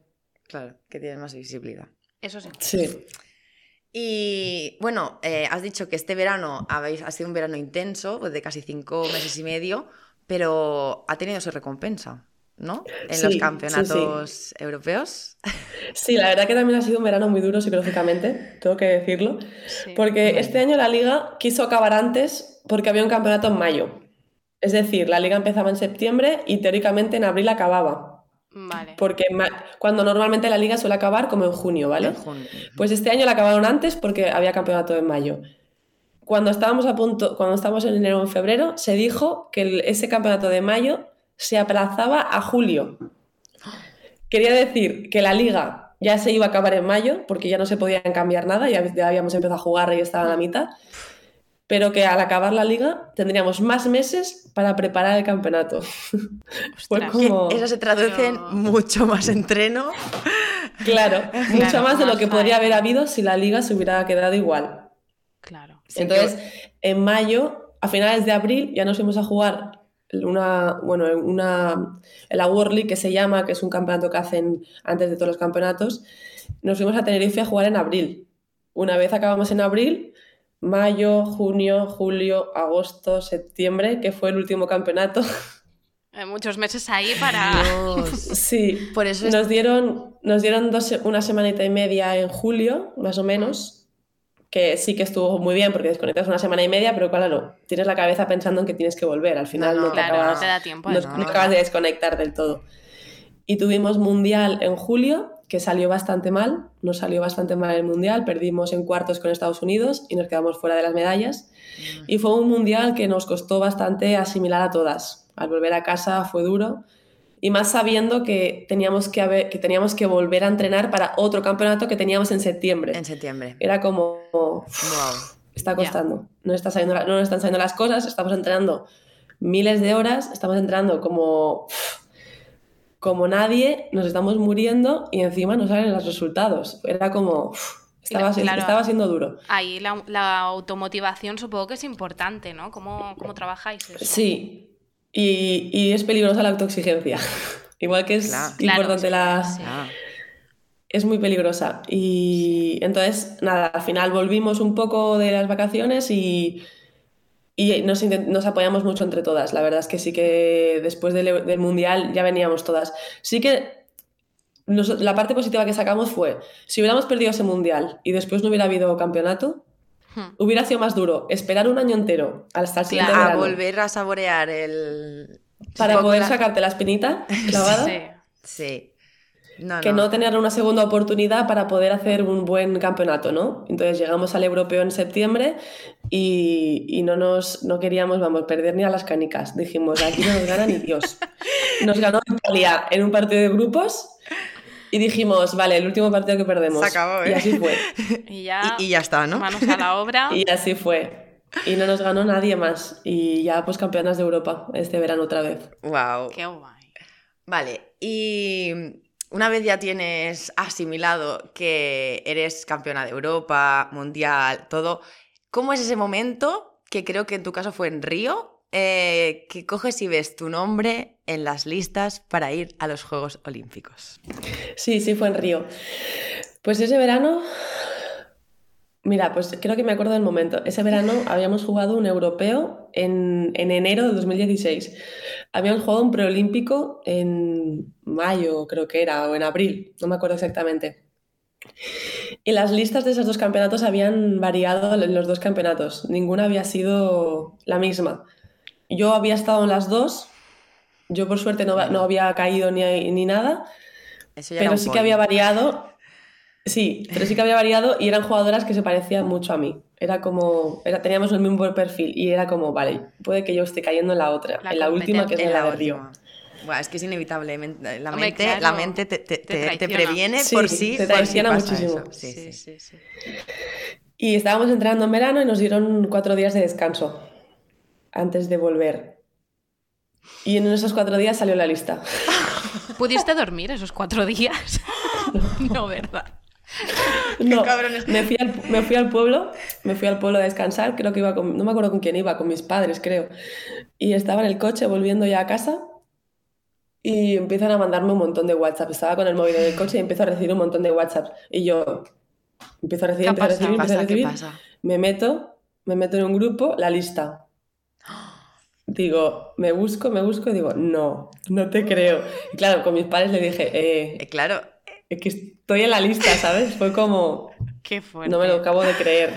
Claro, que tienen más visibilidad. Eso sí. Sí. Y bueno, eh, has dicho que este verano habéis, ha sido un verano intenso, pues de casi cinco meses y medio, pero ha tenido su recompensa, ¿no? En Sí, los sí, campeonatos europeos. Sí, la verdad que también ha sido un verano muy duro psicológicamente, tengo que decirlo, Sí. porque este año la liga quiso acabar antes porque había un campeonato en mayo. Es decir, la liga empezaba en septiembre y teóricamente en abril acababa, Vale. porque cuando normalmente la liga suele acabar como en junio, ¿vale? En junio. Pues este año la acabaron antes porque había campeonato en mayo. Cuando estábamos a punto, cuando estábamos en enero o en febrero, se dijo que el- ese campeonato de mayo se aplazaba a julio. Quería decir que la liga ya se iba a acabar en mayo porque ya no se podían cambiar nada, ya, ya habíamos empezado a jugar y estaba a la mitad, pero que al acabar la liga tendríamos más meses para preparar el campeonato. Ostras. como... Eso se traduce en mucho más entreno. Claro, mucho más de lo que podría haber habido si la liga se hubiera quedado igual. Claro. Sí, Entonces, en mayo, a finales de abril, ya nos fuimos a jugar una, bueno, una, la World League que se llama, que es un campeonato que hacen antes de todos los campeonatos. Nos fuimos a Tenerife a jugar en abril. Una vez acabamos en abril, mayo, junio, julio, agosto, septiembre, que fue el último campeonato. Muchos meses ahí para. Dios. Sí, Por eso es- nos dieron, nos dieron dos, una semanita y media en julio, más o menos, que sí que estuvo muy bien porque desconectas una semana y media, pero claro, tienes la cabeza pensando en que tienes que volver. Al final No, no, no, te Claro, acabas, no te da tiempo. no acabas de desconectar del todo. Y tuvimos mundial en julio, que salió bastante mal, nos salió bastante mal el mundial, perdimos en cuartos con Estados Unidos y nos quedamos fuera de las medallas. Y fue un mundial que nos costó bastante asimilar a todas. Al volver a casa fue duro. Y más sabiendo que teníamos que, haber- que teníamos que volver a entrenar para otro campeonato que teníamos en septiembre. En septiembre. Era como, Wow. está costando. No, está saliendo no nos están saliendo las cosas, estamos entrenando miles de horas, estamos entrenando como, como nadie, nos estamos muriendo y encima no salen los resultados. Era como, estaba, Claro, claro. estaba siendo duro. Ahí la, la automotivación supongo que es importante, ¿no? ¿Cómo, cómo trabajáis eso? Sí, y, y es peligrosa la autoexigencia. Igual que es Claro. Claro, importante sí, la, sí. Ah, es muy peligrosa. Y entonces, nada, al final volvimos un poco de las vacaciones y, y nos, nos apoyamos mucho entre todas. La verdad es que sí que después del, Eu- del Mundial ya veníamos todas. Sí que nos- la parte positiva que sacamos fue, si hubiéramos perdido ese Mundial y después no hubiera habido campeonato, Hmm. hubiera sido más duro esperar un año entero hasta el siguiente a verano volver a saborear el... para poder la- sacarte la espinita clavada. Sí. Sí. No, que no tener una segunda oportunidad para poder hacer un buen campeonato, ¿no? Entonces llegamos al europeo en septiembre y, y no nos no queríamos, vamos, perder ni a las canicas. Dijimos, aquí no nos gana ni Dios. Nos ganó Italia en un partido de grupos y dijimos, vale, el último partido que perdemos. Se acabó, ¿eh? Y así fue. Y ya, Y, y ya está, ¿no? manos a la obra. Y así fue. Y no nos ganó nadie más. Y ya pues campeonas de Europa este verano otra vez. Wow. Qué guay. Vale, y una vez ya tienes asimilado que eres campeona de Europa, mundial, todo, ¿cómo es ese momento, que creo que en tu caso fue en Río, eh, que coges y ves tu nombre en las listas para ir a los Juegos Olímpicos? Sí, sí, fue en Río. Pues ese verano, mira, pues creo que me acuerdo del momento. Ese verano habíamos jugado un europeo en, en enero de 2016. Habíamos jugado un preolímpico en mayo, creo que era, o en abril, no me acuerdo exactamente. Y las listas de esos dos campeonatos habían variado en los dos campeonatos. Ninguna había sido la misma. Yo había estado en las dos. Yo por suerte no, no había caído ni, ni nada. Pero sí que había variado. Sí, pero sí que había variado y eran jugadoras que se parecían mucho a mí. Era como, era, teníamos el mismo perfil y era como, vale, puede que yo esté cayendo en la otra, La en la última que es En la, la de Río. última. Buah, es que es inevitable. men- La Hombre, mente, claro, la mente te, te- te te- te traiciona. previene Sí, por sí. te traiciona muchísimo. Sí, Sí, sí. sí, sí. Y estábamos entrenando en verano y nos dieron cuatro días de descanso antes de volver. Y en esos cuatro días salió la lista. ¿Pudiste dormir esos cuatro días? no, ¿verdad? No, cabrones. me fui, al, me fui al pueblo, me fui al pueblo a descansar, creo que iba con, no me acuerdo con quién iba, con mis padres, creo. Y estaba en el coche volviendo ya a casa y empiezan a mandarme un montón de WhatsApp. Estaba con el móvil en el coche y empiezo a recibir un montón de WhatsApp. Y yo empiezo a recibir, ¿Qué empiezo a recibir, ¿Qué empiezo a recibir. Me meto, me meto en un grupo, la lista. Digo, me busco, me busco y digo, no, no te creo. Y claro, con mis padres le dije, eh, Eh, claro, es que estoy en la lista, ¿sabes? Fue como, Qué fuerte. no me lo acabo de creer.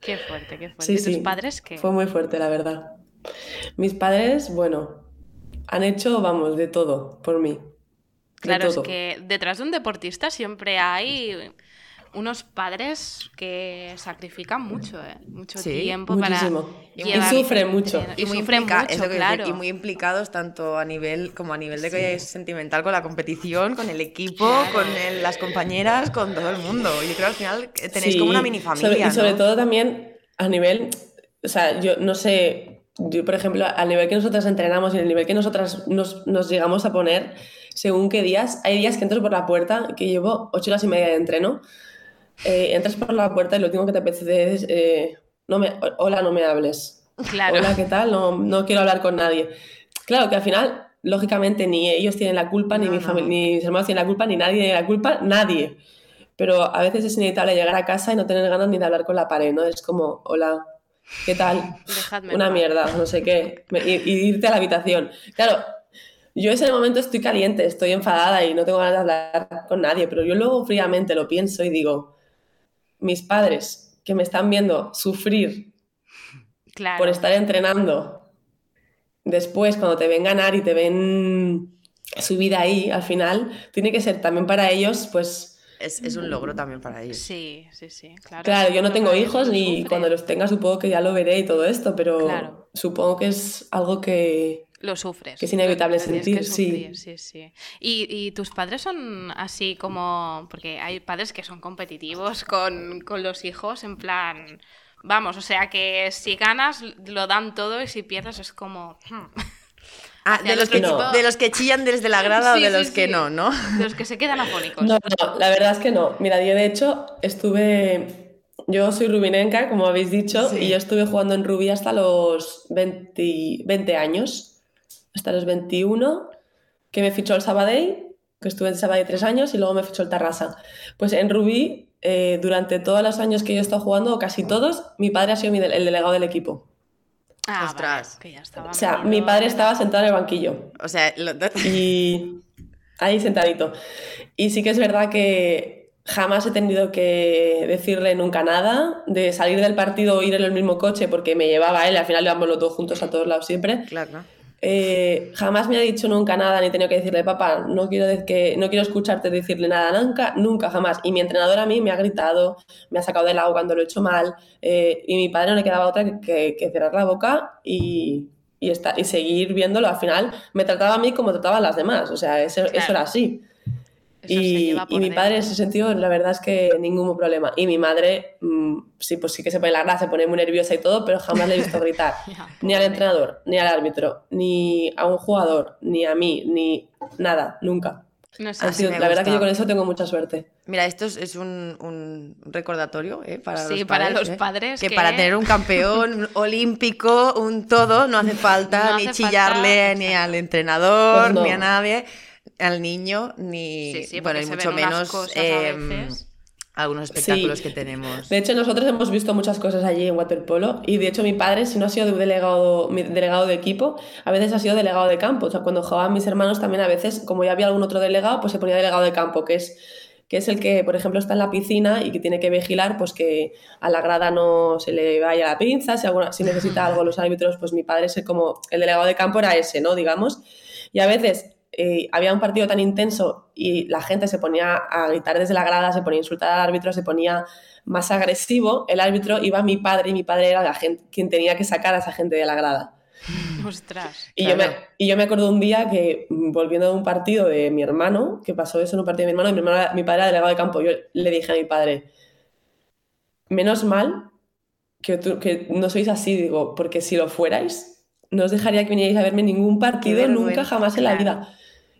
Qué fuerte, qué fuerte. Sí, ¿Y tus sí. padres qué? Fue muy fuerte, la verdad. Mis padres, bueno, han hecho, vamos, de todo por mí. Claro, es que detrás de un deportista siempre hay unos padres que sacrifican mucho, ¿eh? Mucho Sí, tiempo muchísimo. para Y llevar- sufren mucho. y, Y, muy sufren implica- mucho, es lo que claro. decir, y muy implicados tanto a nivel como a nivel de que es sentimental con la competición, con el equipo, con el- las compañeras, con todo el mundo. Yo creo que al final eh, tenéis Sí, como una mini sobre- familia. y sobre ¿no? todo también a nivel, o sea, yo no sé, yo por ejemplo, al nivel que nosotras entrenamos y el nivel que nosotras nos, nos llegamos a poner, según qué días, hay días que entro por la puerta, que llevo ocho horas y media de entreno, eh, entras por la puerta y lo último que te apetece es, eh, no me, hola, no me hables. Claro. Hola, ¿qué tal? No, no quiero hablar con nadie. Claro que al final, lógicamente, ni ellos tienen la culpa, ni, No, mi no. familia, ni mis hermanos tienen la culpa, ni nadie tiene la culpa, nadie. Pero a veces es inevitable llegar a casa y no tener ganas ni de hablar con la pared, ¿no? Es como, hola, ¿qué tal? Dejadme Una mierda, no sé qué. Y, y irte a la habitación. Claro, yo en ese momento estoy caliente, estoy enfadada y no tengo ganas de hablar con nadie, pero yo luego fríamente lo pienso y digo, mis padres que me están viendo sufrir Claro. por estar entrenando. Después, cuando te ven ganar y te ven su vida ahí, al final, tiene que ser también para ellos, pues, Es, es un logro también para ellos. Sí, sí, sí. Claro, claro, yo no tengo hijos y cuando los tenga supongo que ya lo veré y todo esto, pero Claro. supongo que es algo que... Lo sufres. que es inevitable tienes que sentir, sí. sí, sí. ¿Y, y tus padres son así como...? Porque hay padres que son competitivos con, con los hijos, en plan... Vamos, o sea que si ganas lo dan todo y si pierdes es como... hmm. Ah, de los, que, No. de los que chillan desde la grada Sí, o de sí, los que no, ¿no? De los que se quedan afónicos. No, no, la verdad es que no. Mira, yo de hecho estuve... Yo soy rubinenca, como habéis dicho, Sí. y yo estuve jugando en Rubí hasta los 20, 20 años, hasta los 21, que me fichó el Sabadell que estuve en Sabadell tres años y luego me fichó el Tarrasa. Pues en Rubí, eh, durante todos los años que yo he estado jugando, o casi todos, mi padre ha sido mi de- el delegado del equipo. Ah, Ostras. vale, que ya estaba O sea, mi padre estaba sentado en el banquillo O sea, lo- y ahí sentadito. Y sí que es verdad que jamás he tenido que decirle nunca nada, de salir del partido o ir en el mismo coche porque me llevaba él, al final íbamos los dos juntos a todos lados siempre. claro, claro. Eh, jamás me ha dicho nunca nada, ni he tenido que decirle, papá, no quiero, que, no quiero escucharte decirle nada, nunca, nunca, jamás. Y mi entrenador a mí me ha gritado, me ha sacado del agua cuando lo he hecho mal, eh, y mi padre no le quedaba otra que, que- que cerrar la boca y, y, esta- y seguir viéndolo. Al final me trataba a mí como trataba a las demás, o sea, eso, eso Claro. era así. Eso se Y, y mi padre en ese sentido, la verdad es que ningún problema. Y mi madre, mm, sí, pues sí que se pone la grasa, se pone muy nerviosa y todo, pero jamás le he visto gritar. Ni al entrenador, ni al árbitro, ni a un jugador, ni a mí, ni nada, nunca. No sé, sido- me la verdad que gusta. yo con eso tengo mucha suerte. Mira, esto es, es un, un recordatorio ¿eh? para Sí, los para padres. los ¿eh? padres Que, que- para tener un campeón un olímpico, un todo, no hace falta No ni hace chillarle falta, ni al entrenador, Pues no. ni a nadie, al niño, ni. Sí, sí, bueno, y mucho menos veces. algunos espectáculos Sí. que tenemos. De hecho, nosotros hemos visto muchas cosas allí en waterpolo y de hecho mi padre, si no ha sido de delegado, mi delegado de equipo, a veces ha sido delegado de campo. O sea, cuando jugaban mis hermanos también a veces, como ya había algún otro delegado, pues se ponía delegado de campo, que es que es el que, por ejemplo, está en la piscina y que tiene que vigilar pues que a la grada no se le vaya la pinza, si, alguna, si necesita algo los árbitros, pues mi padre es el como el delegado de campo era ese, ¿no? Digamos. Y a veces eh, había un partido tan intenso y la gente se ponía a gritar desde la grada, se ponía a insultar al árbitro, se ponía más agresivo, el árbitro iba mi padre y mi padre era la gente, quien tenía que sacar a esa gente de la grada. Ostras. Y, yo Claro. me, y yo me acuerdo un día que, mm, volviendo de un partido de mi hermano, que pasó eso en un partido de mi hermano, y mi, hermano mi padre era delegado de campo, yo le dije a mi padre, menos mal que, tú- que no sois así, digo, porque si lo fuerais, no os dejaría que vinierais a verme ningún partido nunca jamás en la claro. vida.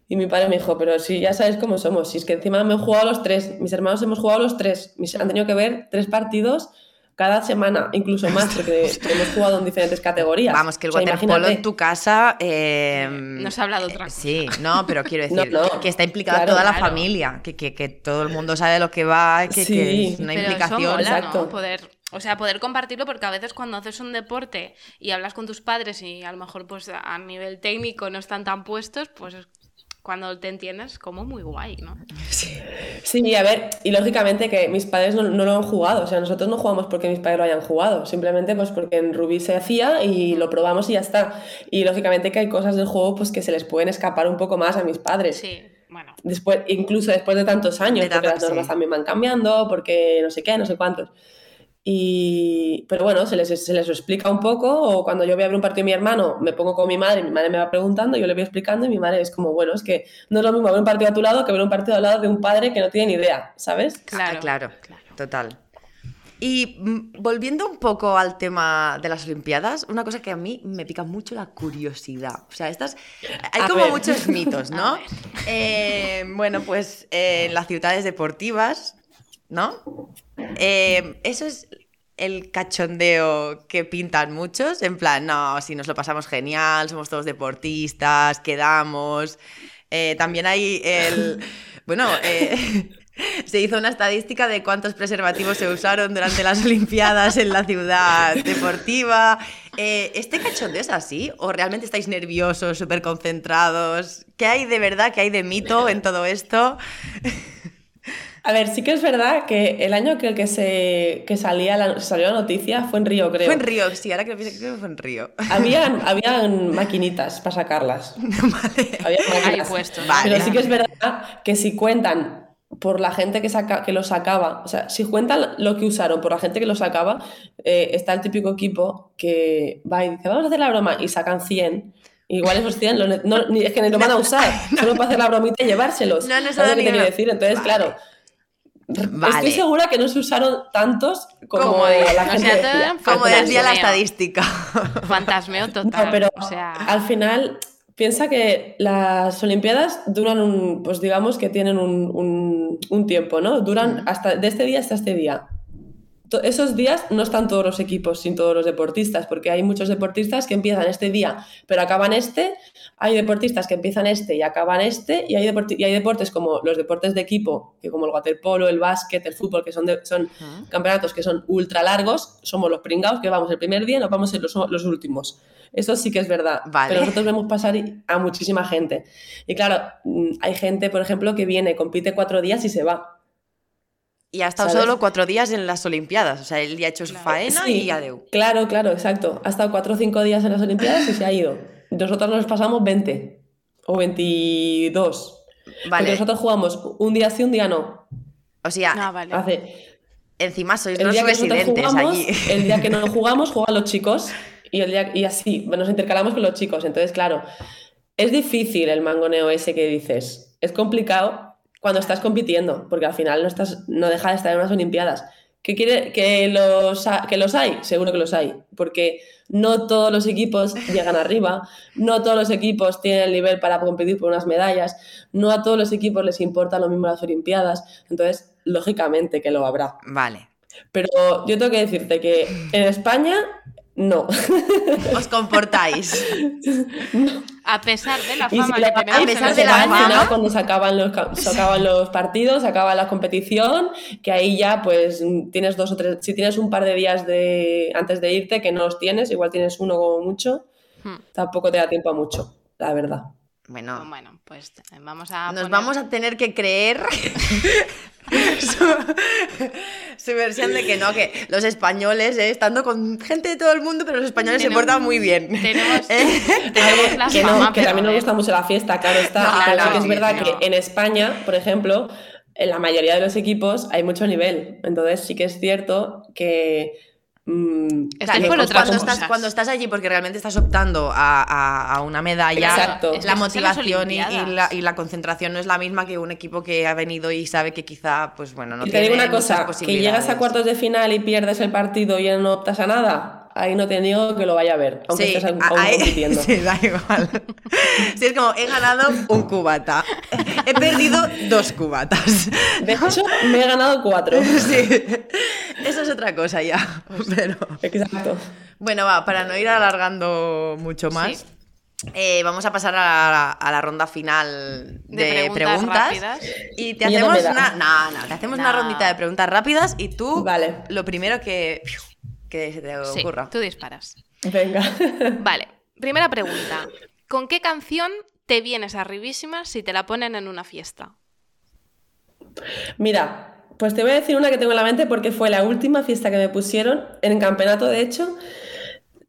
Y mi padre me dijo, pero si ya sabes cómo somos, si es que encima me he jugado los tres, mis hermanos hemos jugado los tres, mis, han tenido que ver tres partidos cada semana, incluso más, porque hemos jugado en diferentes categorías. Vamos, que el O sea, waterpolo imagínate. en tu casa. eh, No se habla de otra eh, cosa. Sí, no, pero quiero decir No, no, que está implicada claro, toda la claro. familia, que, que, que todo el mundo sabe de lo que va, que, que Sí. es una Pero implicación. eso mola, ¿no? exacto. Poder, o sea, poder compartirlo porque a veces cuando haces un deporte y hablas con tus padres y a lo mejor pues a nivel técnico no están tan puestos, pues es cuando te entiendes como muy guay, ¿no? Sí, y a ver, y lógicamente que mis padres no, no lo han jugado, o sea, nosotros no jugamos porque mis padres lo hayan jugado, simplemente pues porque en Rubí se hacía y lo probamos y ya está. Y lógicamente que hay cosas del juego pues que se les pueden escapar un poco más a mis padres. Sí, bueno. Después, incluso después de tantos años, De porque tanto- las normas sí. también van cambiando, porque no sé qué, no sé cuántos. Y, pero bueno, se les, se les explica un poco, o cuando yo voy a ver un partido de mi hermano, me pongo con mi madre, mi madre me va preguntando, yo le voy explicando, y mi madre es como, bueno, es que no es lo mismo ver un partido a tu lado que ver un partido al lado de un padre que no tiene ni idea, ¿sabes? Claro, Ah, claro, claro. total. Y mm, volviendo un poco al tema de las Olimpiadas, una cosa que a mí me pica mucho la curiosidad. O sea, estas. Hay A como ver. muchos mitos, ¿no? Eh, bueno, pues eh, en las ciudades deportivas, ¿no? Eh, eso es el cachondeo que pintan muchos, en plan, no, si nos lo pasamos genial, somos todos deportistas, quedamos. Eh, también hay el. Bueno, eh, se hizo una estadística de cuántos preservativos se usaron durante las Olimpiadas en la ciudad deportiva. Eh, ¿Este cachondeo es así? ¿O realmente estáis nerviosos, súper concentrados? ¿Qué hay de verdad, qué hay de mito en todo esto? A ver, sí que es verdad que el año que, que, se, que salía la, salió la noticia fue en Río, creo. Fue en Río, sí, ahora que lo pienso, creo que fue en Río. Habían, habían maquinitas para sacarlas. vale. Había Hay máquinas. puestos. Vale. Pero sí que es verdad que si cuentan por la gente que, saca, que lo sacaba, o sea, si cuentan lo que usaron por la gente que lo sacaba, eh, está el típico equipo que va y dice, vamos a hacer la broma, y sacan 100. Igual esos 100 lo ne- no, ni, es que ni lo van a usar, solo para hacer la bromita y llevárselos. No, no se ¿Sabes da lo que te quiero decir? Entonces, Vale. claro, Vale. estoy segura que no se usaron tantos como, Como- la o gente sea, decía. todo eran Como Fantasmeo. decía la estadística. Fantasmeo total. No, pero o sea, al final piensa que las Olimpiadas duran un, pues digamos que tienen un, un- un tiempo, ¿no? Duran hasta de este día hasta este día. Esos días no están todos los equipos sin todos los deportistas, porque hay muchos deportistas que empiezan este día, pero acaban este, hay deportistas que empiezan este y acaban este, y hay, deporti- y hay deportes como los deportes de equipo, que como el waterpolo, el básquet, el fútbol, que son, de- son Ujú. campeonatos que son ultra largos, somos los pringados que vamos el primer día y nos vamos en los, los últimos. Eso sí que es verdad. Vale. Pero nosotros vemos pasar a muchísima gente. Y claro, mm, hay gente, por ejemplo, que viene, compite cuatro días y se va. Y ha estado ¿Sabes? solo cuatro días en las Olimpiadas. O sea, él ya ha hecho su faena Sí, y adeu. Claro, claro, exacto. Ha estado cuatro o cinco días en las Olimpiadas y se ha ido. Nosotros nos pasamos 20 o 22. Porque Vale. nosotros jugamos un día sí, un día no. O sea, Ah, vale. Hace, encima sois el los día que residentes jugamos, allí. el día que no jugamos, juegan los chicos y, el día, y así, nos intercalamos con los chicos. Entonces, claro, es difícil el mangoneo ese que dices. Es complicado cuando estás compitiendo, porque al final no, estás, no deja de estar en unas Olimpiadas. ¿Que, quiere, que, los, ¿Que los hay? Seguro que los hay, porque no todos los equipos llegan arriba, no todos los equipos tienen el nivel para competir por unas medallas, no a todos los equipos les importan lo mismo las Olimpiadas, entonces, lógicamente que lo habrá. Vale. Pero yo tengo que decirte que en España, no. Os comportáis. A pesar de la fama si que lo- tenemos a pesar en de la fama, final, cuando se acaban, los, ca- se acaban los partidos, se acaba la competición, que ahí ya pues tienes dos o tres, si tienes un par de días de, antes de irte, que no los tienes, igual tienes uno como mucho, Hmm. tampoco te da tiempo a mucho, la verdad. Bueno, Bueno, pues eh, vamos a. nos poner- vamos a tener que creer su, su versión de que no, que los españoles, eh, estando con gente de todo el mundo, pero los españoles se portan muy bien. Tenemos, Eh, tenemos la que no, que también nos gusta mucho la fiesta, claro está. No, pero claro, sí que es verdad no. que en España, por ejemplo, en la mayoría de los equipos hay mucho nivel. Entonces sí que es cierto que... mm, que por cuando otras cuando, cosas. estás, cuando estás allí porque realmente estás optando a, a- a una medalla, Exacto. Es que la las motivación y, y la, y la concentración no es la misma que un equipo que ha venido y sabe que quizá, pues bueno, no y te digo una cosa, que llegas a cuartos de final y pierdes el partido y no optas a nada, ahí no te niego que lo vaya a ver, aunque Sí, estés aún aún ahí- compitiendo. sí, da igual. Sí, es como, he ganado un cubata. He perdido dos cubatas. De hecho, me he ganado cuatro. Sí, eso es otra cosa ya. Pero Exacto. bueno, va, para no ir alargando mucho más, eh, vamos a pasar a la, a la ronda final de, De preguntas preguntas. rápidas. Y te hacemos una. No, no, te hacemos una rondita de preguntas rápidas y tú, Vale. lo primero que, que se te Sí, ocurra. tú disparas. Venga. Vale, primera pregunta. ¿Con qué canción te vienes arribísima si te la ponen en una fiesta? Mira, pues te voy a decir una que tengo en la mente porque fue la última fiesta que me pusieron en el campeonato, de hecho,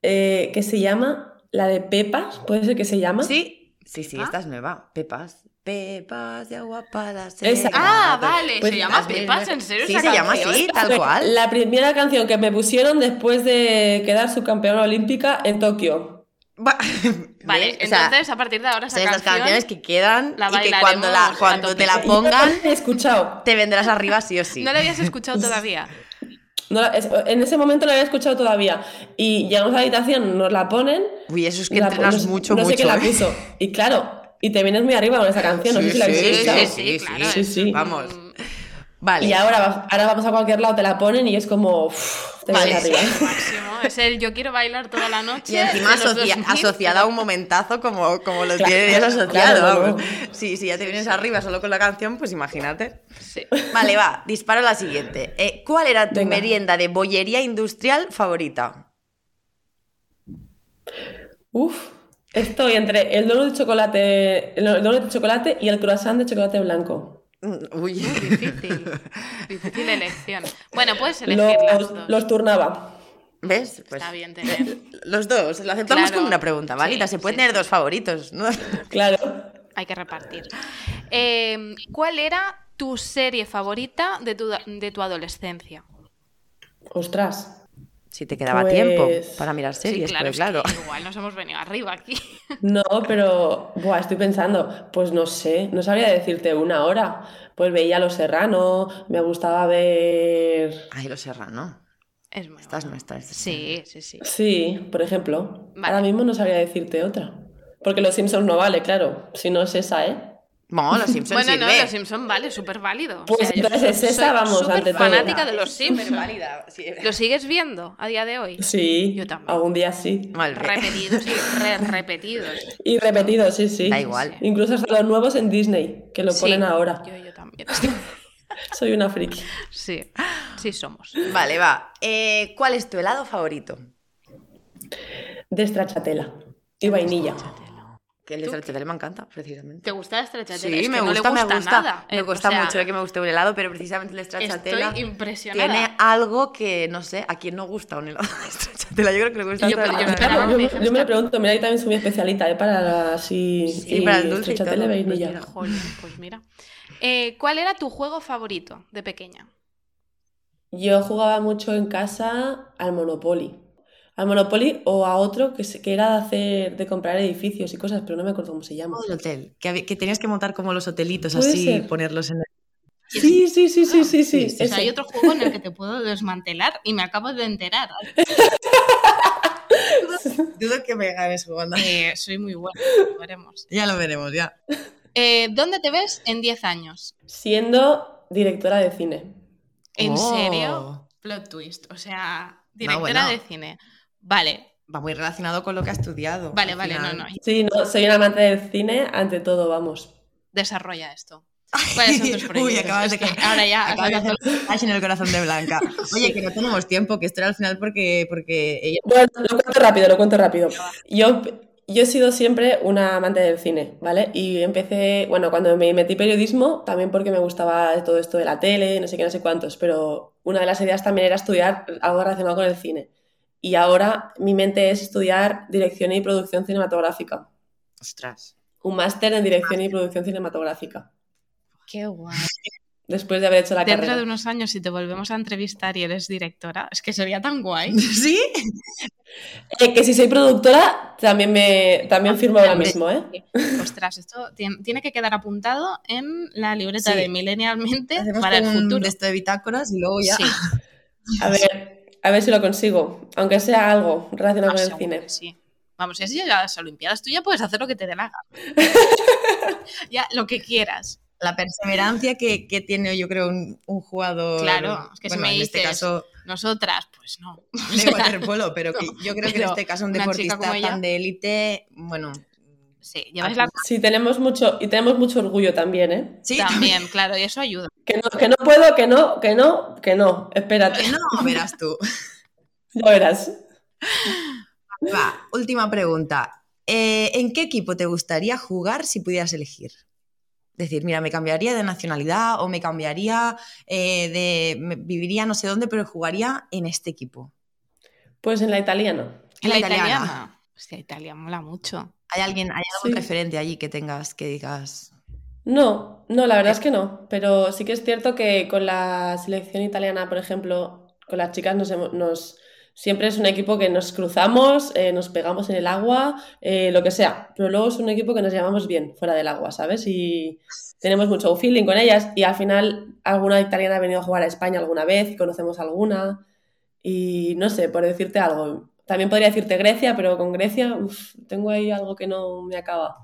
eh, que se llama la de Pepas, puede ser que se llama. Sí, sí, sí, ¿Ah? esta es nueva. Pepas. Pepas de agua para Esa. Ah, vale, Pues se llama las Pepas, ¿en serio? Sí, se llama así, tal cual. La primera canción que me pusieron después de quedar subcampeona olímpica en Tokio. Vale, ¿Ves? O sea, entonces a partir de ahora esa son esas canción... canciones que quedan la y que cuando, la, cuando te la pongan, no la he escuchado. te vendrás arriba sí o sí. ¿No la habías escuchado todavía? No la- en ese momento no la había escuchado todavía. Y llegamos a la habitación, nos la ponen. Uy, eso es que la- entrenas no sé- mucho, no sé mucho. quién la ¿eh? puso. Y claro, y te vienes muy arriba con esa canción. No sé si la habéis sí, escuchado. sí, sí, sí, claro, sí, sí. Vamos. Vale. Y ahora, ahora vamos a cualquier lado, te la ponen y es como. uff, te Vale. máximo. Es el yo quiero bailar toda la noche. Y encima de los asocia- 2000, asociada a un momentazo como, como los Claro, tiene días claro, asociado. claro, vamos. no. Sí, si ya te vienes arriba solo con la canción, pues imagínate. Sí. Vale, va, disparo la siguiente. Eh, ¿Cuál era tu Venga. merienda de bollería industrial favorita? Uf, estoy entre el donut de chocolate, el donut de chocolate y el croissant de chocolate blanco. Mm, Uy. Difícil. Difícil elección. Bueno, puedes elegir las Los, dos. los turnaba. ¿Ves? Pues Está bien tener. los dos, lo aceptamos Claro. como una pregunta. Sí, Se puede sí, tener sí. dos favoritos, ¿no? Claro. Hay que repartir. Eh, ¿Cuál era tu serie favorita de tu, de tu adolescencia? Ostras. Si te quedaba Pues- tiempo para mirar series, sí, claro, pero es claro. que igual nos hemos venido arriba aquí. No, pero buah, estoy pensando, pues no sé, no sabría decirte una hora. Pues veía Los Serrano, me gustaba ver. Ay, lo serrano. Es muy Estás bueno. no estás. Sí, sí, sí. Sí, por ejemplo. Vale. Ahora mismo no sabría decirte otra. Porque Los Simpsons no vale, claro. Si no es esa, ¿eh? No, los Simpsons Bueno, no, los Simpson vale, súper válido. O Pues sea, entonces soy- es esa, soy vamos, súper ante todo. fanática de los Súper Simpsons. válida. sí. ¿Lo sigues viendo a día de hoy? Sí, Yo también. algún día sí. Vale. Repetidos y re repetidos. Y repetido, sí, sí. Da igual. Incluso hasta los nuevos en Disney, que lo Sí, ponen ahora. Yo, yo también. Soy una friki. Sí, sí somos. Vale, va. Eh, ¿Cuál es tu helado favorito? De stracciatella y vainilla. Que el de stracciatella me encanta, precisamente. ¿Te gusta la stracciatella? Sí, Es que me no le gusta, me gusta gusta. nada. Me Eh, gusta o sea, mucho que me guste un helado, pero precisamente el de stracciatella Estoy impresionada. tiene algo que, no sé, a quién no gusta un helado de stracciatella. Yo creo que le gusta Yo, pero el yo Claro, yo, me yo me lo pregunto, mira, yo también soy muy especialita, ¿eh? Para así. Sí, para el dulce y todo, y pues vainilla. pues mira. Eh, ¿Cuál era tu juego favorito de pequeña? Yo jugaba mucho en casa al Monopoly. Al Monopoly o a otro que, se- que era de hacer, de comprar edificios y cosas, pero no me acuerdo cómo se llama. El hotel, que, tenías que montar como los hotelitos así, ser. ponerlos en el... Sí, sí, sí, sí, sí, sí. sí, sí. O sea, hay otro juego en el que te puedo desmantelar y me acabo de enterar. Dudo que me ganes jugando. Eh, soy muy buena, lo veremos. Ya lo veremos, ya. Eh, ¿Dónde te ves en 10 años? Siendo directora de cine. ¿En Oh. serio? Plot twist. O sea, directora bueno. de cine. Vale, Va muy relacionado con lo que ha estudiado. vale, al vale, no, final. no. Sí, no, soy un amante del cine ante todo, vamos. Desarrolla esto. ¿Cuáles son tus proyectos? Uy, acabas de que ahora ya acabas de en el corazón de Blanca. Oye, que no tenemos tiempo, que esto era al final porque, porque ella... Bueno, lo cuento rápido, lo cuento rápido. Yo, yo he sido siempre una amante del cine, ¿vale? Y empecé, bueno, cuando me metí periodismo, también porque me gustaba todo esto de la tele, no sé qué, no sé cuántos, pero una de las ideas también era estudiar algo relacionado con el cine. Y ahora mi mente es estudiar dirección y producción cinematográfica. Ostras. Un máster en dirección y producción cinematográfica. Qué guay. Después de haber hecho la Dentro carrera. de unos años, si te volvemos a entrevistar y eres directora, es que sería tan guay. ¿Sí? Eh, que si soy productora, también me también firmo ahora mismo, ¿eh? Ostras, esto tien- tiene que quedar apuntado en la libreta Sí. de Millennialmente Hacemos para el futuro. esto de bitácoras y luego ya... Sí, A ver, a ver si lo consigo. Aunque sea algo relacionado ah, con el cine. sí. Vamos, si has llegado a las Olimpiadas, tú ya puedes hacer lo que te dé la gana. ya, lo que quieras. La perseverancia que, que tiene, yo creo, un, un jugador... Claro, es que si bueno, me en este caso Nosotras, pues no. de waterpolo, pero que yo creo que en este caso un deportista tan de élite, bueno... Sí, llevas la Sí, tenemos mucho, y tenemos mucho orgullo también, ¿eh? Sí, también, claro, y eso ayuda. Que no, que no puedo, que no, que no, que no. Espérate, Que no, verás tú. ya verás. Va, última pregunta. Eh, ¿En qué equipo te gustaría jugar si pudieras elegir? Decir, mira, me cambiaría de nacionalidad o me cambiaría eh, de. me- viviría no sé dónde, pero jugaría en este equipo. Pues en la italiana. En la la italiana. italiana. Hostia, Italia mola mucho. ¿Hay alguien, hay algún Sí. referente allí que tengas que digas? No, no, la verdad es que no. Pero sí que es cierto que con la selección italiana, por ejemplo, con las chicas nos, nos siempre es un equipo que nos cruzamos, eh, nos pegamos en el agua, eh, lo que sea. Pero luego es un equipo que nos llevamos bien fuera del agua, ¿sabes? Y tenemos mucho feeling con ellas. Y al final alguna italiana ha venido a jugar a España alguna vez y conocemos alguna. Y no sé, por decirte algo. También podría decirte Grecia, pero con Grecia uf, tengo ahí algo que no me acaba.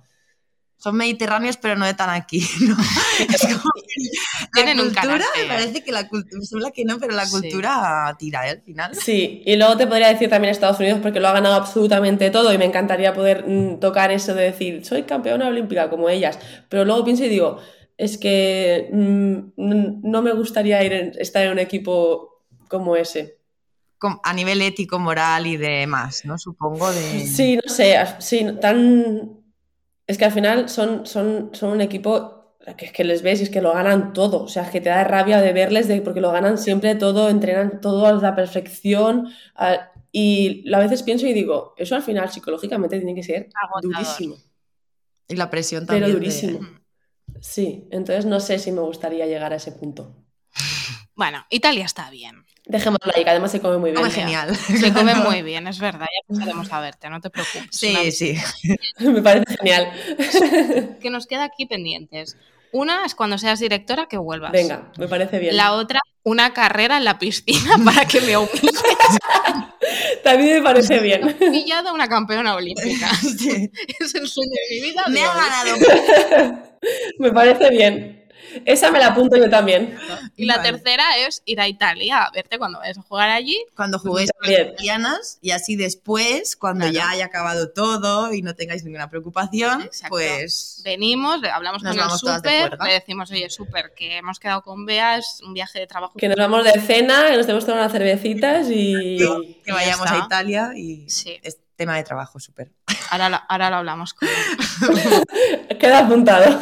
Son mediterráneos, pero no de tan aquí. ¿no? Es como que Tienen la cultura, me parece que la cultura, que no, pero la Sí. cultura tira, ¿eh? Al final. Sí, y luego te podría decir también Estados Unidos porque lo ha ganado absolutamente todo y me encantaría poder mm, tocar eso de decir, soy campeona olímpica como ellas, pero luego pienso y digo, es que mm, no me gustaría ir en- estar en un equipo como ese. A nivel ético, moral y demás, ¿no? Supongo de. Sí, no sé, sí, tan... Es que al final son, son, son un equipo que es que les ves y es que lo ganan todo, o sea, es que te da rabia de verles de, porque lo ganan siempre todo, entrenan todo a la perfección a- y a veces pienso y digo, eso al final psicológicamente tiene que ser Agotador. durísimo, Y la presión pero también. de- durísimo. Sí, entonces no sé si me gustaría llegar a ese punto. Bueno, Italia está bien. Dejémoslo ahí, que además se come muy bien. Come genial. Se come muy bien, es verdad. Ya empezaremos a verte, no te preocupes. Una Sí, sí. me parece genial. que nos queda aquí pendientes. Una es cuando seas directora que vuelvas. Venga, me parece bien. La otra, una carrera en la piscina para que me humilles. También me parece bien. He humillado a una campeona olímpica. Sí. Es el sueño de mi vida. Me ha ganado Me parece bien. Esa me la apunto yo también. Y la Vale. tercera es ir a Italia a verte cuando vayas a jugar allí. Cuando juguéis con las italianas y así después, cuando Claro. ya haya acabado todo y no tengáis ninguna preocupación, Exacto. pues Venimos, hablamos Nos con el vamos todas de súper, juerga. le decimos, oye, súper, que hemos quedado con Bea, es un viaje de trabajo. Que nos vamos de cena, que nos tenemos que tomar unas cervecitas y... que ya vayamos a Italia y Sí. es tema de trabajo súper. Ahora, lo- ahora lo hablamos con él. Queda apuntado.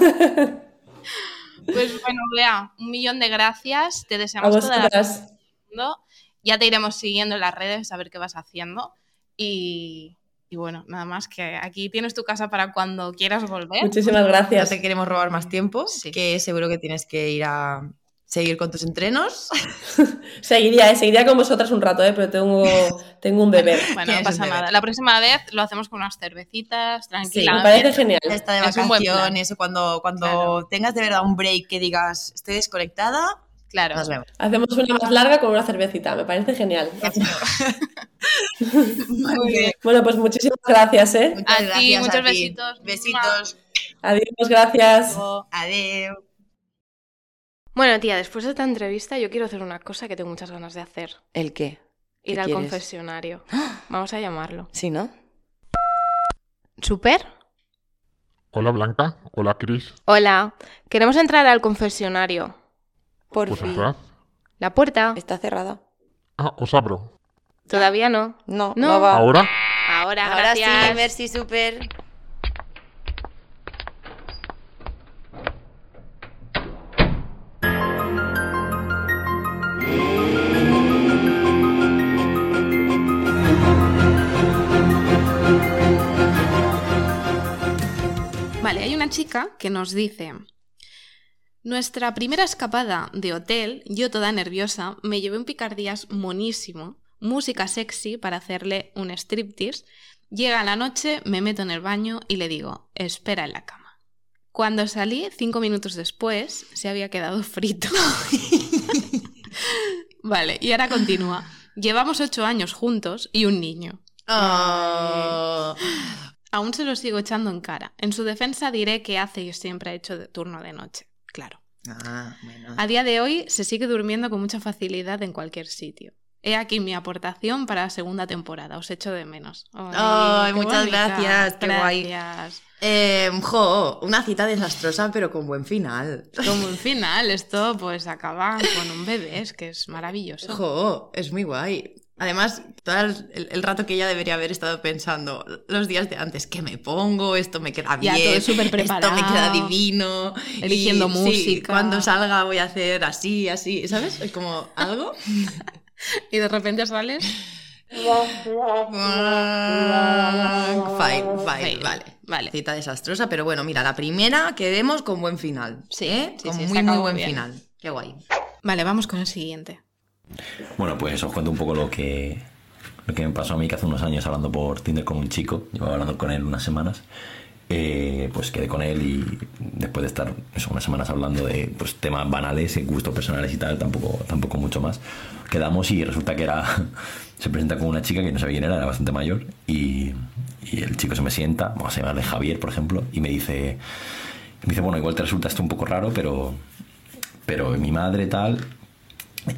Pues bueno, Bea, un millón de gracias. Te A deseamos toda la mundo. Ya te iremos siguiendo en las redes a ver qué vas haciendo. Y, y bueno, nada más que aquí tienes tu casa para cuando quieras volver. Muchísimas No gracias. te queremos robar más tiempo, Sí. que seguro que tienes que ir a seguir con tus entrenos. Seguiría, eh, seguiría con vosotras un rato, eh, pero tengo, tengo un bebé. Bueno, no pasa nada. La próxima vez lo hacemos con unas cervecitas, Me tranquilamente. parece genial. Está de Es vacaciones o cuando, cuando Claro. tengas de verdad un break que digas estoy desconectada, Claro. nos vemos. Hacemos una más larga con una cervecita, me parece genial. Muy bien. Bueno, pues muchísimas gracias, ¿eh? Muchas A ti, gracias. muchos a ti. besitos. Besitos. Adiós, gracias. Adiós. Bueno, tía, después de esta entrevista yo quiero hacer una cosa que tengo muchas ganas de hacer. ¿El qué? ¿Qué Ir al quieres? confesionario. Vamos a llamarlo. Sí, ¿no? ¿Super? Hola Blanca, hola Cris. Hola. Queremos entrar al confesionario. Por Pues fin. entrad. ¿La puerta? Está cerrada. Ah, os abro. Todavía no. No, No. no, va. ¿Ahora? Ahora, Ahora gracias. sí, merci, super. Una chica que nos dice, nuestra primera escapada de hotel, yo toda nerviosa, me llevé un picardías monísimo, música sexy para hacerle un striptease, llega la noche, me meto en el baño y le digo, espera en la cama. Cuando salí, cinco minutos después, se había quedado frito. vale, y ahora continúa. Llevamos ocho años juntos y un niño. Oh. Aún se lo sigo echando en cara. En su defensa diré que hace y siempre ha hecho de turno de noche. Claro. Ah, bueno. A día de hoy se sigue durmiendo con mucha facilidad en cualquier sitio. He aquí mi aportación para la segunda temporada. Os echo de menos. Ay, qué muchas gracias, qué guay. Gracias. Eh, jo, una cita desastrosa, pero con buen final. Como un final, esto pues acaba con un bebé, es que es maravilloso. Jo, es muy guay. Además, todo el, rato que ella debería haber estado pensando los días de antes, ¿qué me pongo? Esto me queda Ya, bien. todo súper Esto me queda divino. Eligiendo y, sí, música. cuando salga voy a hacer así, así, ¿sabes? Es como algo. Y de repente sales. Fine, fine, Fail. vale. Vale. Cita desastrosa, pero bueno, mira, la primera que vemos con buen final. Sí, ¿eh? sí, con sí, muy, muy buen bien. final. Qué guay. Vale, vamos con el siguiente. Bueno, pues os cuento un poco lo que, lo que me pasó a mí que hace unos años hablando por Tinder con un chico, llevaba hablando con él unas semanas, eh, pues quedé con él y después de estar unas semanas hablando de pues, temas banales, y gustos personales y tal, tampoco, tampoco mucho más, quedamos y resulta que era, se presenta con una chica que no sabía quién era, era bastante mayor y, y el chico se me sienta, vamos a llamarle Javier, por ejemplo, y me dice, me dice, bueno, igual te resulta esto un poco raro, pero, pero mi madre tal,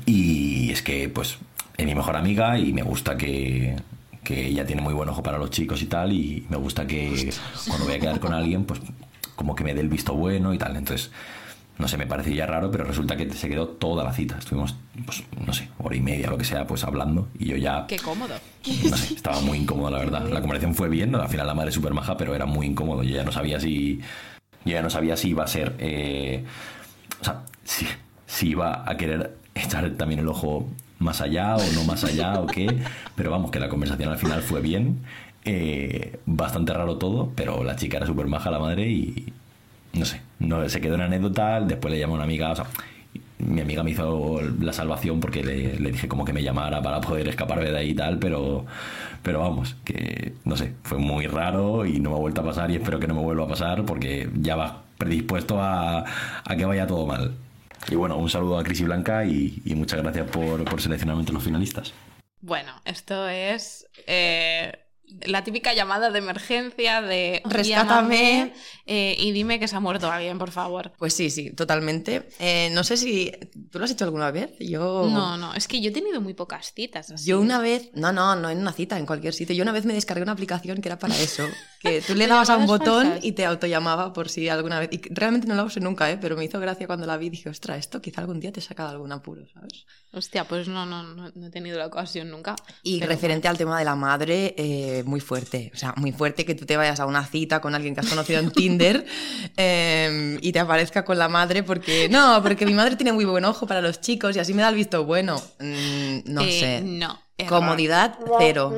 y es que, pues, es mi mejor amiga y me gusta que, que ella tiene muy buen ojo para los chicos y tal. Y me gusta que cuando voy a quedar con alguien, pues, como que me dé el visto bueno y tal. Entonces, no sé, me parecía raro, pero resulta que se quedó toda la cita. Estuvimos, pues, no sé, hora y media, lo que sea, pues hablando. Y yo ya, Qué cómodo. no sé, estaba muy incómodo, la verdad. La conversación fue bien, al final la madre súper maja, pero era muy incómodo. Yo ya no sabía si. Yo ya no sabía si iba a ser. eh, o sea, si, si iba a querer echar también el ojo más allá o no más allá o qué. Pero vamos, que la conversación al final fue bien. eh, bastante raro todo, pero la chica era súper maja, la madre, y no sé, no, se quedó en anécdota. Después le llamó a una amiga, o sea, mi amiga me hizo la salvación porque le, le dije como que me llamara para poder escaparme de ahí y tal, pero, pero vamos, que no sé, fue muy raro y no me ha vuelto a pasar y espero que no me vuelva a pasar porque ya vas predispuesto a, a que vaya todo mal. Y bueno, un saludo a Cris y Blanca y, muchas gracias por, por seleccionarme entre los finalistas. Bueno, esto es eh, la típica llamada de emergencia de Rescátame. eh, y dime que se ha muerto alguien, por favor. Pues sí, sí, totalmente. Eh, no sé si. ¿Tú lo has hecho alguna vez? Yo. No, no, es que yo he tenido muy pocas citas así. Yo una vez, no, no, no en una cita, en cualquier sitio. Yo una vez me descargué una aplicación que era para eso, que tú le ¿De dabas a un botón falsas? y te autollamaba por si alguna vez. Y realmente no la usé nunca, ¿eh? pero me hizo gracia cuando la vi. Dije, ostras, esto quizá algún día te saca de algún apuro, ¿sabes? Hostia, pues no, no, no, no he tenido la ocasión nunca. Y Pero referente al tema de la madre, eh, muy fuerte. O sea, muy fuerte que tú te vayas a una cita con alguien que has conocido en Tinder eh, y te aparezca con la madre porque. No, porque mi madre tiene muy buen ojo para los chicos y así me da el visto bueno. Mm, no Eh, sé. No. error. Comodidad, cero.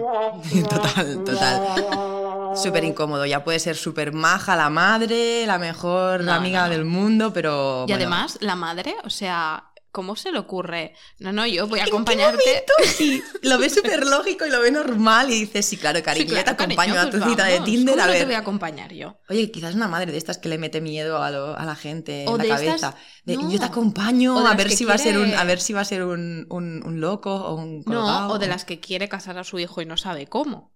Total, total. Súper incómodo. Ya puede ser súper maja la madre, la mejor No, amiga no, no. del mundo, pero. Y bueno. además, la madre, o sea, ¿cómo se le ocurre? No, no, yo voy a ¿En qué acompañarte. Sí, lo ve súper lógico y lo ve normal y dices, sí, claro, cariño, Sí, ya te claro, acompaño a tu pues cita de. Tinder ¿Cómo a no te ver. voy a acompañar yo? Oye, quizás una madre de estas que le mete miedo a, lo- a la gente O en de la estas- cabeza. De, no. Yo te acompaño a ver si va a ser un, a ver si va a ser un, un- un loco o un colgado. No, o de las que quiere casar a su hijo y no sabe cómo.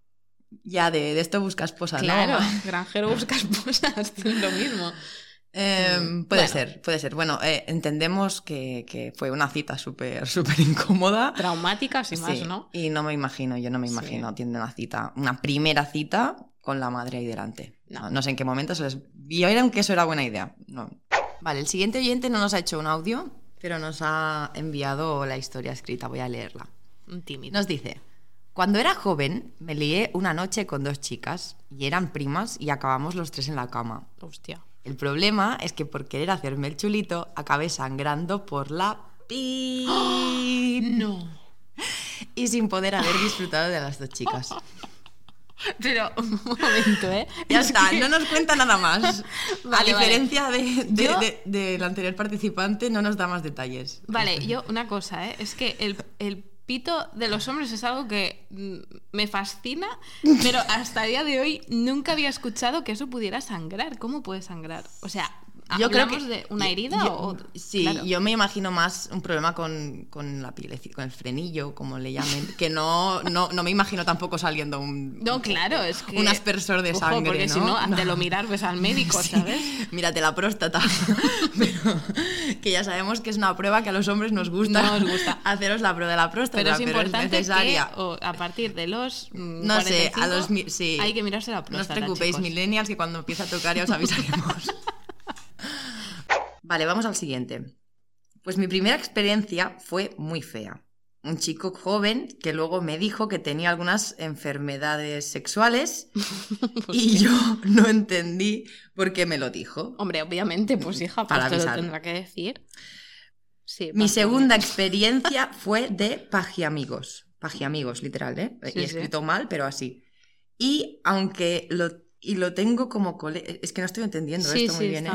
Ya, de, de esto busca esposa, Claro, ¿no? granjero busca esposas, es lo mismo. Eh, Mm, puede bueno. ser, puede ser. Bueno, eh, entendemos que, que fue una cita súper, súper incómoda. Traumáticas y más, Sí, ¿no? Y no me imagino, yo no me Sí. imagino tiene una cita, una primera cita con la madre ahí delante. No. No, no sé en qué momento se les vieron que eso era buena idea. No. Vale, el siguiente oyente no nos ha hecho un audio, pero nos ha enviado la historia escrita. Voy a leerla. Un tímido. Nos dice, cuando era joven me lié una noche con dos chicas y eran primas y acabamos los tres en la cama. Hostia. El problema es que por querer hacerme el chulito acabé sangrando por la pi No. y sin poder haber disfrutado de las dos chicas. Pero, un momento, ¿eh? Ya Es está, que- no nos cuenta nada más. Vale, a vale. diferencia de- de- de- del anterior participante, no nos da más detalles. Vale, yo una cosa, ¿eh? Es que el, el pito de los hombres es algo que mm, me fascina, pero hasta el día de hoy nunca había escuchado que eso pudiera sangrar. ¿Cómo puede sangrar? O sea, Yo creo que ¿hablamos de una herida yo- o...? Sí, Claro. yo me imagino más un problema con, con la piel, con el frenillo, como le llamen, que no, no, no me imagino tampoco saliendo un, No, claro, es que... un aspersor de Ojo, sangre, porque ¿no? si no, No. de lo mirar ves al médico, Sí, ¿sabes? Mírate la próstata. Pero que ya sabemos que es una prueba que a los hombres nos gusta. No nos gusta. Haceros la prueba de la próstata, Pero es importante necesaria. que o a partir de los mm, No sé, 45 a los sí. hay que mirarse la No os próstata, preocupéis, chicos. millennials, que cuando empiece a tocar ya os avisaremos. Vale, vamos al siguiente. Pues mi primera experiencia fue muy fea. Un chico joven que luego me dijo que tenía algunas enfermedades sexuales y yo no entendí por qué me lo dijo. Hombre, obviamente, pues hija, pues Para te lo avisar. tendrá que decir. Sí, Mi segunda experiencia fue de pajiamigos. Pajiamigos, literal, ¿eh? Sí, y he sí. escrito mal, pero así. Y aunque lo, y lo tengo como cole... Es que no estoy entendiendo esto muy sí, bien. ¿eh?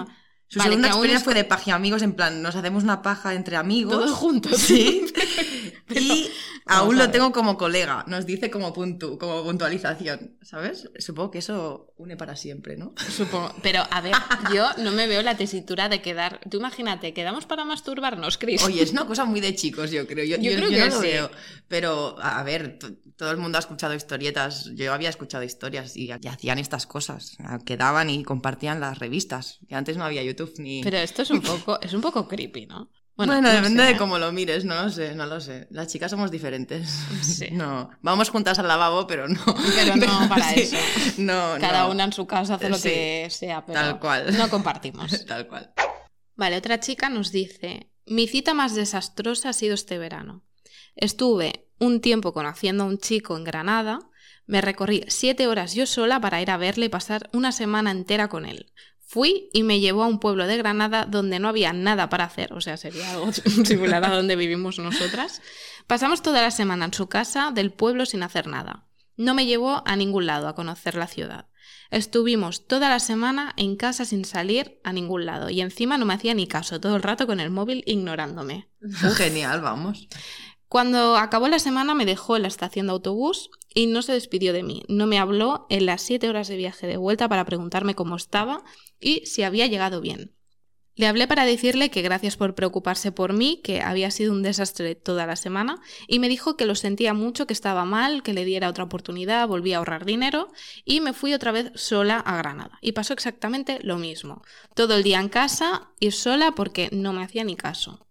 Su Vale, segunda experiencia es fue de pajiamigos, en plan, nos hacemos una paja entre amigos. Todos juntos. Sí. y aún lo tengo como colega. Nos dice como, puntu, como puntualización, ¿sabes? Supongo que eso une para siempre, ¿no? Supongo. Pero, a ver, yo no me veo la tesitura de quedar. Tú imagínate, quedamos para masturbarnos, Chris. Oye, es una cosa muy de chicos, yo creo. Yo, Yo yo- creo yo que no lo sí. veo. Pero, a ver, todo el mundo ha escuchado historietas. Yo había escuchado historias y, y hacían estas cosas. Quedaban y compartían las revistas. Que antes no había YouTube Pero esto es un poco, es un poco creepy, ¿no? Bueno, no depende sé, de ¿eh? cómo lo mires, no lo sé, no lo sé. Las chicas somos diferentes. Sí. No, vamos juntas al lavabo, pero no. Pero no para Sí. eso. No, Cada no. una en su casa hace lo Sí. que sea, pero Tal cual. no compartimos. Tal cual. Vale, otra chica nos dice, mi cita más desastrosa ha sido este verano. Estuve un tiempo conociendo a un chico en Granada, me recorrí siete horas yo sola para ir a verle y pasar una semana entera con él. Fui y me llevó a un pueblo de Granada donde no había nada para hacer, o sea, sería algo similar a donde vivimos nosotras. Pasamos toda la semana en su casa del pueblo sin hacer nada. No me llevó a ningún lado a conocer la ciudad. Estuvimos toda la semana en casa sin salir a ningún lado y encima no me hacía ni caso, todo el rato con el móvil ignorándome. Genial, vamos. Cuando acabó la semana me dejó en la estación de autobús y no se despidió de mí. No me habló en las siete horas de viaje de vuelta para preguntarme cómo estaba y si había llegado bien. Le hablé para decirle que gracias por preocuparse por mí, que había sido un desastre toda la semana, y me dijo que lo sentía mucho, que estaba mal, que le diera otra oportunidad, volví a ahorrar dinero, y me fui otra vez sola a Granada. Y pasó exactamente lo mismo. Todo el día en casa, ir sola porque no me hacía ni caso.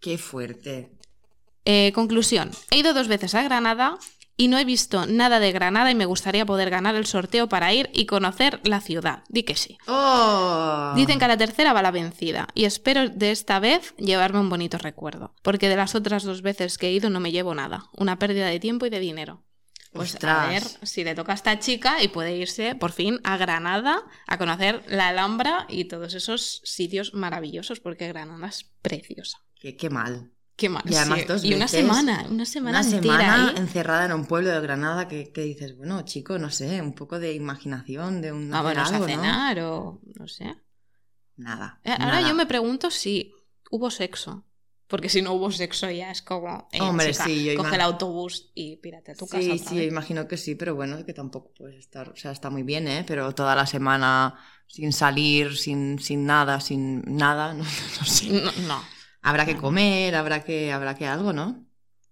Qué fuerte. Eh, conclusión. He ido dos veces a Granada y no he visto nada de Granada y me gustaría poder ganar el sorteo para ir y conocer la ciudad. Di que sí. ¡Oh! Dicen que a la tercera va la vencida y espero de esta vez llevarme un bonito recuerdo, porque de las otras dos veces que he ido no me llevo nada, una pérdida de tiempo y de dinero. Pues a Ostras. ver si le toca a esta chica y puede irse por fin a Granada a conocer la Alhambra y todos esos sitios maravillosos, porque Granada es preciosa. Qué, qué mal. Qué mal. Y además sí. dos Y una semana, una semana Una entera semana ahí. encerrada en un pueblo de Granada que, que dices, bueno, chico, no sé, un poco de imaginación, de un hacer Vámonos algo, a ¿no? cenar o no sé. Nada. Eh, Ahora nada. yo me pregunto si hubo sexo. Porque si no hubo sexo ya es como... eh, Hombre, chica, sí, yo coge el autobús y pírate a tu casa. Sí, sí, imagino que sí, pero bueno, que tampoco puedes estar, o sea, está muy bien, ¿eh? Pero toda la semana sin salir, sin, sin nada, sin nada, no, no sé. No, no. Habrá que comer, habrá que, habrá que algo, ¿no?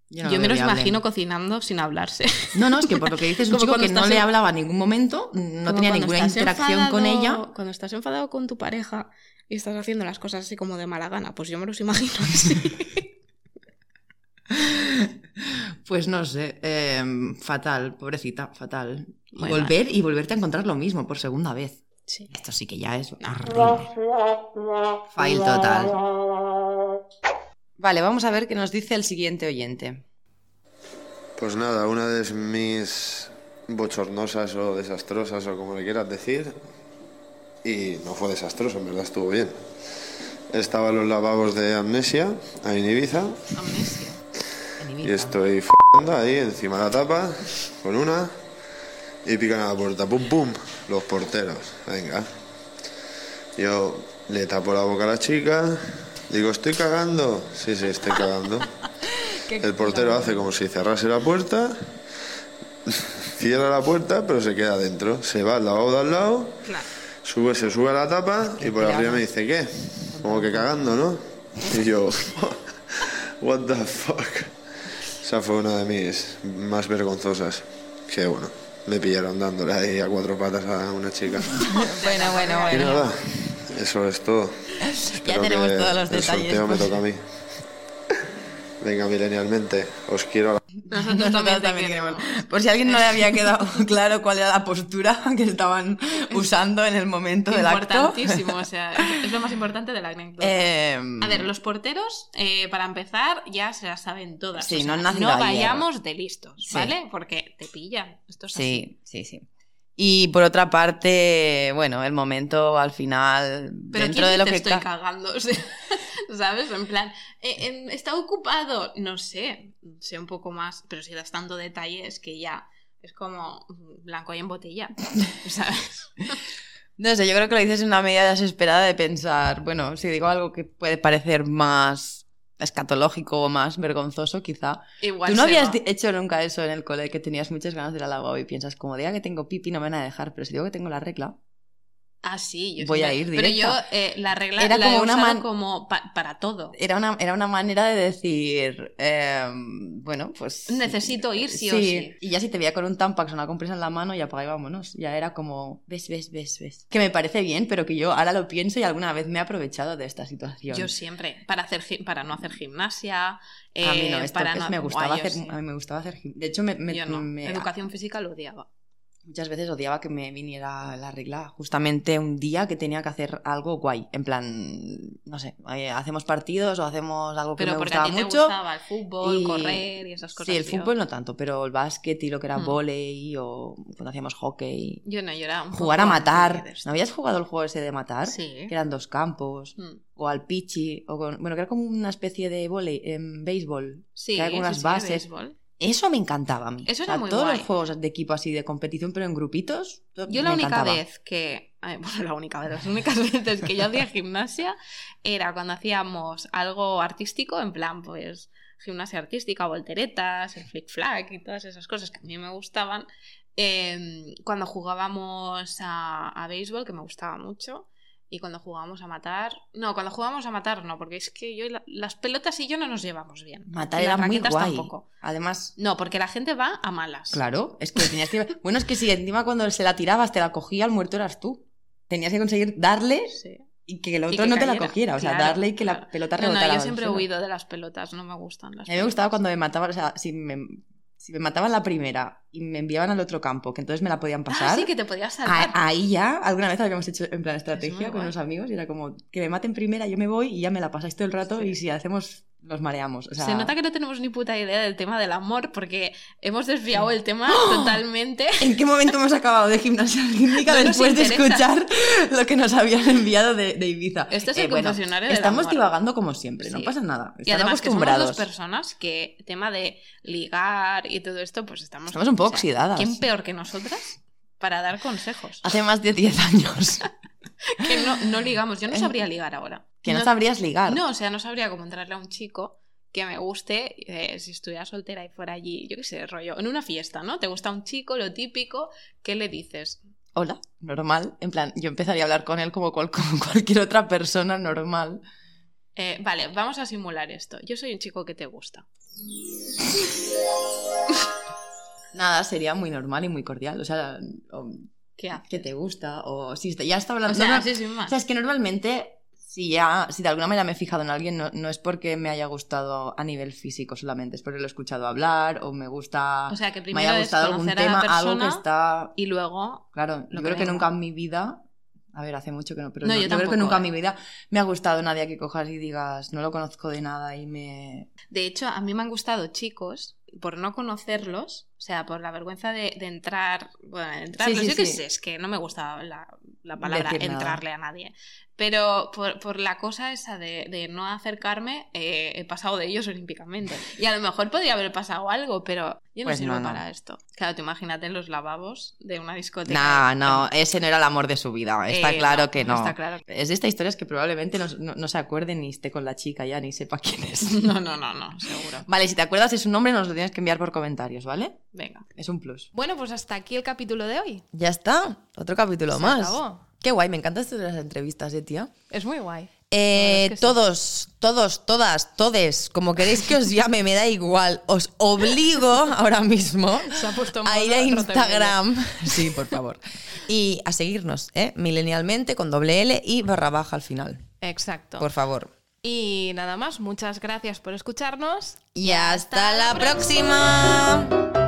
Yo, no me viable. imagino cocinando sin hablarse. No, no, es que por lo que dices, un chico que no le hablaba en ningún momento, no Como tenía ninguna interacción con ella. Cuando estás enfadado con tu pareja y estás haciendo las cosas así como de mala gana, pues yo me los imagino así. Pues no sé, eh, fatal, pobrecita, fatal. Volver y volverte a encontrar lo mismo por segunda vez. Sí. Esto sí que ya es horrible. Fail total. Vale, vamos a ver qué nos dice el siguiente oyente. Pues nada, una de mis bochornosas o desastrosas o como le quieras decir, y no fue desastroso, en verdad estuvo bien. Estaba en los lavabos de Amnesia, ahí en Ibiza, Amnesia. En y estoy f***ando ahí encima de la tapa, con una, y pican a la puerta, pum pum, los porteros, venga. Yo le tapo la boca a la chica, digo, estoy cagando, sí, sí, estoy cagando. El portero hace como si cerrase la puerta, cierra la puerta, pero se queda dentro. Se va al lavabo de al lado, Claro. sube, se sube a la tapa y por arriba me dice, ¿qué? Como que cagando, ¿no? Y yo, what the fuck. Esa fue una de mis más vergonzosas. Que bueno, me pillaron dándole ahí a cuatro patas a una chica. Bueno, bueno, Y bueno. nada, eso es todo. Espero tenemos todos los el detalles, sorteo me pues. toca a mí. Venga, milenialmente, os quiero a la... Nosotros también queremos. queremos. Por si a alguien no le había quedado claro cuál era la postura que estaban usando en el momento del acto. Importantísimo, o sea, es, lo más importante de la anécdota. Eh, A ver, los porteros, eh, para empezar, ya se las saben todas. Sí, o sea, no ayer. vayamos de listos, Sí. ¿vale? Porque te pillan. Esto es así. Sí, sí, sí. Y por otra parte, bueno, el momento al final, Pero dentro ¿quién de lo que estoy ca- cagando? O sea, ¿Sabes? En plan, eh, ¿está ocupado? No sé, sé un poco más, pero si das tanto detalle es que ya es como blanco y en botella, ¿sabes? No sé, yo creo que lo dices en una medida desesperada de pensar, bueno, si digo algo que puede parecer más escatológico o más vergonzoso, quizá. Igual ¿Tú no habías va. hecho nunca eso en el cole, que tenías muchas ganas de ir al lavabo y piensas, como diga que tengo pipi no me van a dejar, pero si digo que tengo la regla, Ah, sí, yo Voy a ir Pero yo directa. eh, la regla Era la como he una usado como pa- para todo. era una, era una manera de decir, eh, bueno, pues... Necesito ir sí o sí. Y ya si te veía con un Tampax o una compresa en la mano, ya apaga y vámonos. Ya era como, ves, ves, ves, ves. Que me parece bien, pero que yo ahora lo pienso y alguna vez me he aprovechado de esta situación. Yo siempre, para hacer para no hacer gimnasia, a mí no, eh, esto para no me gustaba hacer, a mí me gustaba hacer gim- De hecho, me, me- Yo no. me- Educación física lo odiaba. Muchas veces odiaba que me viniera la regla justamente un día que tenía que hacer algo guay. En plan, no sé, eh, hacemos partidos o hacemos algo que Pero me porque a gustaba ti te mucho. gustaba el fútbol, y- correr y esas cosas. Sí, el tío. fútbol no tanto, pero el básquet y lo que era Mm. volei o cuando hacíamos hockey. Yo no, yo era un Jugar a matar. ¿No habías jugado el juego ese de matar? Sí. Que eran dos campos. Mm. O al pichi. O con- bueno, que era como una especie de volei, en béisbol. Sí, que sí, sí, bases. béisbol. Eso me encantaba a mí. Eso O sea, era muy todos guay. los juegos de equipo así de competición, pero en grupitos. Yo la única encantaba. vez que. bueno, la única vez, las únicas veces que yo hacía gimnasia era cuando hacíamos algo artístico, en plan, pues, gimnasia artística, volteretas, el flick-flack y todas esas cosas que a mí me gustaban. eh, cuando jugábamos a, a béisbol, que me gustaba mucho. Y cuando jugábamos a matar. No, cuando jugábamos a matar no, porque es que yo y la- las pelotas y yo no nos llevamos bien. Matar Y era las muy guay. tampoco. Además, No, porque la gente va a malas. claro, es que tenías que... Bueno, es que si encima cuando se la tirabas te la cogía, el muerto eras tú. Tenías que conseguir darle Sí. y que el otro que no te la cogiera. O sea, Claro, darle y que claro. la pelota No, no, rebotara. yo siempre he huido de las pelotas, no me gustan las A mí me gustaba cuando me mataban, o sea, si me, si me mataban la primera y me enviaban al otro campo, que entonces me la podían pasar. Ah, sí, que te podías a- salvar. ahí ya, alguna vez habíamos hecho en plan estrategia con unos amigos y era como que me maten primera, yo me voy y ya me la pasáis todo el rato Sí. y si hacemos, nos mareamos. O sea, Se nota que no tenemos ni puta idea del tema del amor porque hemos desviado el tema totalmente. ¿En qué momento hemos acabado de gimnasia rítmica No después de escuchar lo que nos habían enviado de, de Ibiza? Eh, Esto es el confesionario del Estamos amor. divagando como siempre, no pasa nada. Y Están además que somos acostumbrados. dos personas que tema de ligar y todo esto, pues estamos... Estamos un poco o sea, oxidadas. ¿Quién peor que nosotras para dar consejos? Hace más de 10 años que no, no ligamos. Yo no sabría ligar ahora. que no, sabrías ligar. No, o sea, no sabría cómo entrarle a un chico que me guste eh, si estuviera soltera y fuera allí, yo qué sé, rollo, en una fiesta, ¿no? Te gusta un chico, lo típico, ¿qué le dices? Hola, normal. En plan, yo empezaría a hablar con él como, cual- como cualquier otra persona normal. Eh, vale, vamos a simular esto. Yo soy un chico que te gusta. Nada, sería muy normal y muy cordial. O sea, o ¿Qué te gusta, o si ya está hablando. O sea, no, sin más. o sea, es que normalmente, si ya, si de alguna manera me he fijado en alguien, no, no es porque me haya gustado a nivel físico solamente, es porque lo he escuchado hablar, o me gusta. O sea, que me primero haya es gustado algún tema, algo que persona está. y luego Claro, yo creo que nunca en mi vida. A ver, hace mucho que no, pero No, no, yo yo, creo que tampoco, nunca eh. en mi vida me ha gustado nadie que cojas y digas, no lo conozco de nada y me. De hecho, a mí me han gustado chicos, por no conocerlos, o sea, por la vergüenza de, de entrar, bueno, de entrar, Sí, no sí, sé qué sí. es, que no me gusta la, la palabra Decir nada. entrarle a nadie, pero por, por la cosa esa de, de no acercarme, eh, he pasado de ellos olímpicamente. Y a lo mejor podría haber pasado algo, pero yo no Pues sirvo no, no. para esto. Claro, tú imagínate en los lavabos de una discoteca. No, no, ese no era el amor de su vida. Está Eh, claro no, que no. está claro. Es de estas historias que probablemente no, no- no se acuerde ni esté con la chica ya, ni sepa quién es. No, no, no, no, seguro. Vale, si te acuerdas de su nombre, nos lo tienes que enviar por comentarios, ¿vale? Venga. Es un plus. Bueno, pues hasta aquí el capítulo de hoy. Ya está, otro capítulo Se más. acabó. Qué guay, me encantan esto de las entrevistas, eh, tía. Es muy guay. Eh, verdad es que sí. todos, todos, todas, todes, como queréis que os llame, me da igual. Os obligo ahora mismo a ir a. Instagram. Sí, por favor. Y a seguirnos, ¿eh? Milenialmente con doble L y barra baja al final. Exacto. Por favor. Y nada más, muchas gracias por escucharnos. Y hasta la próxima.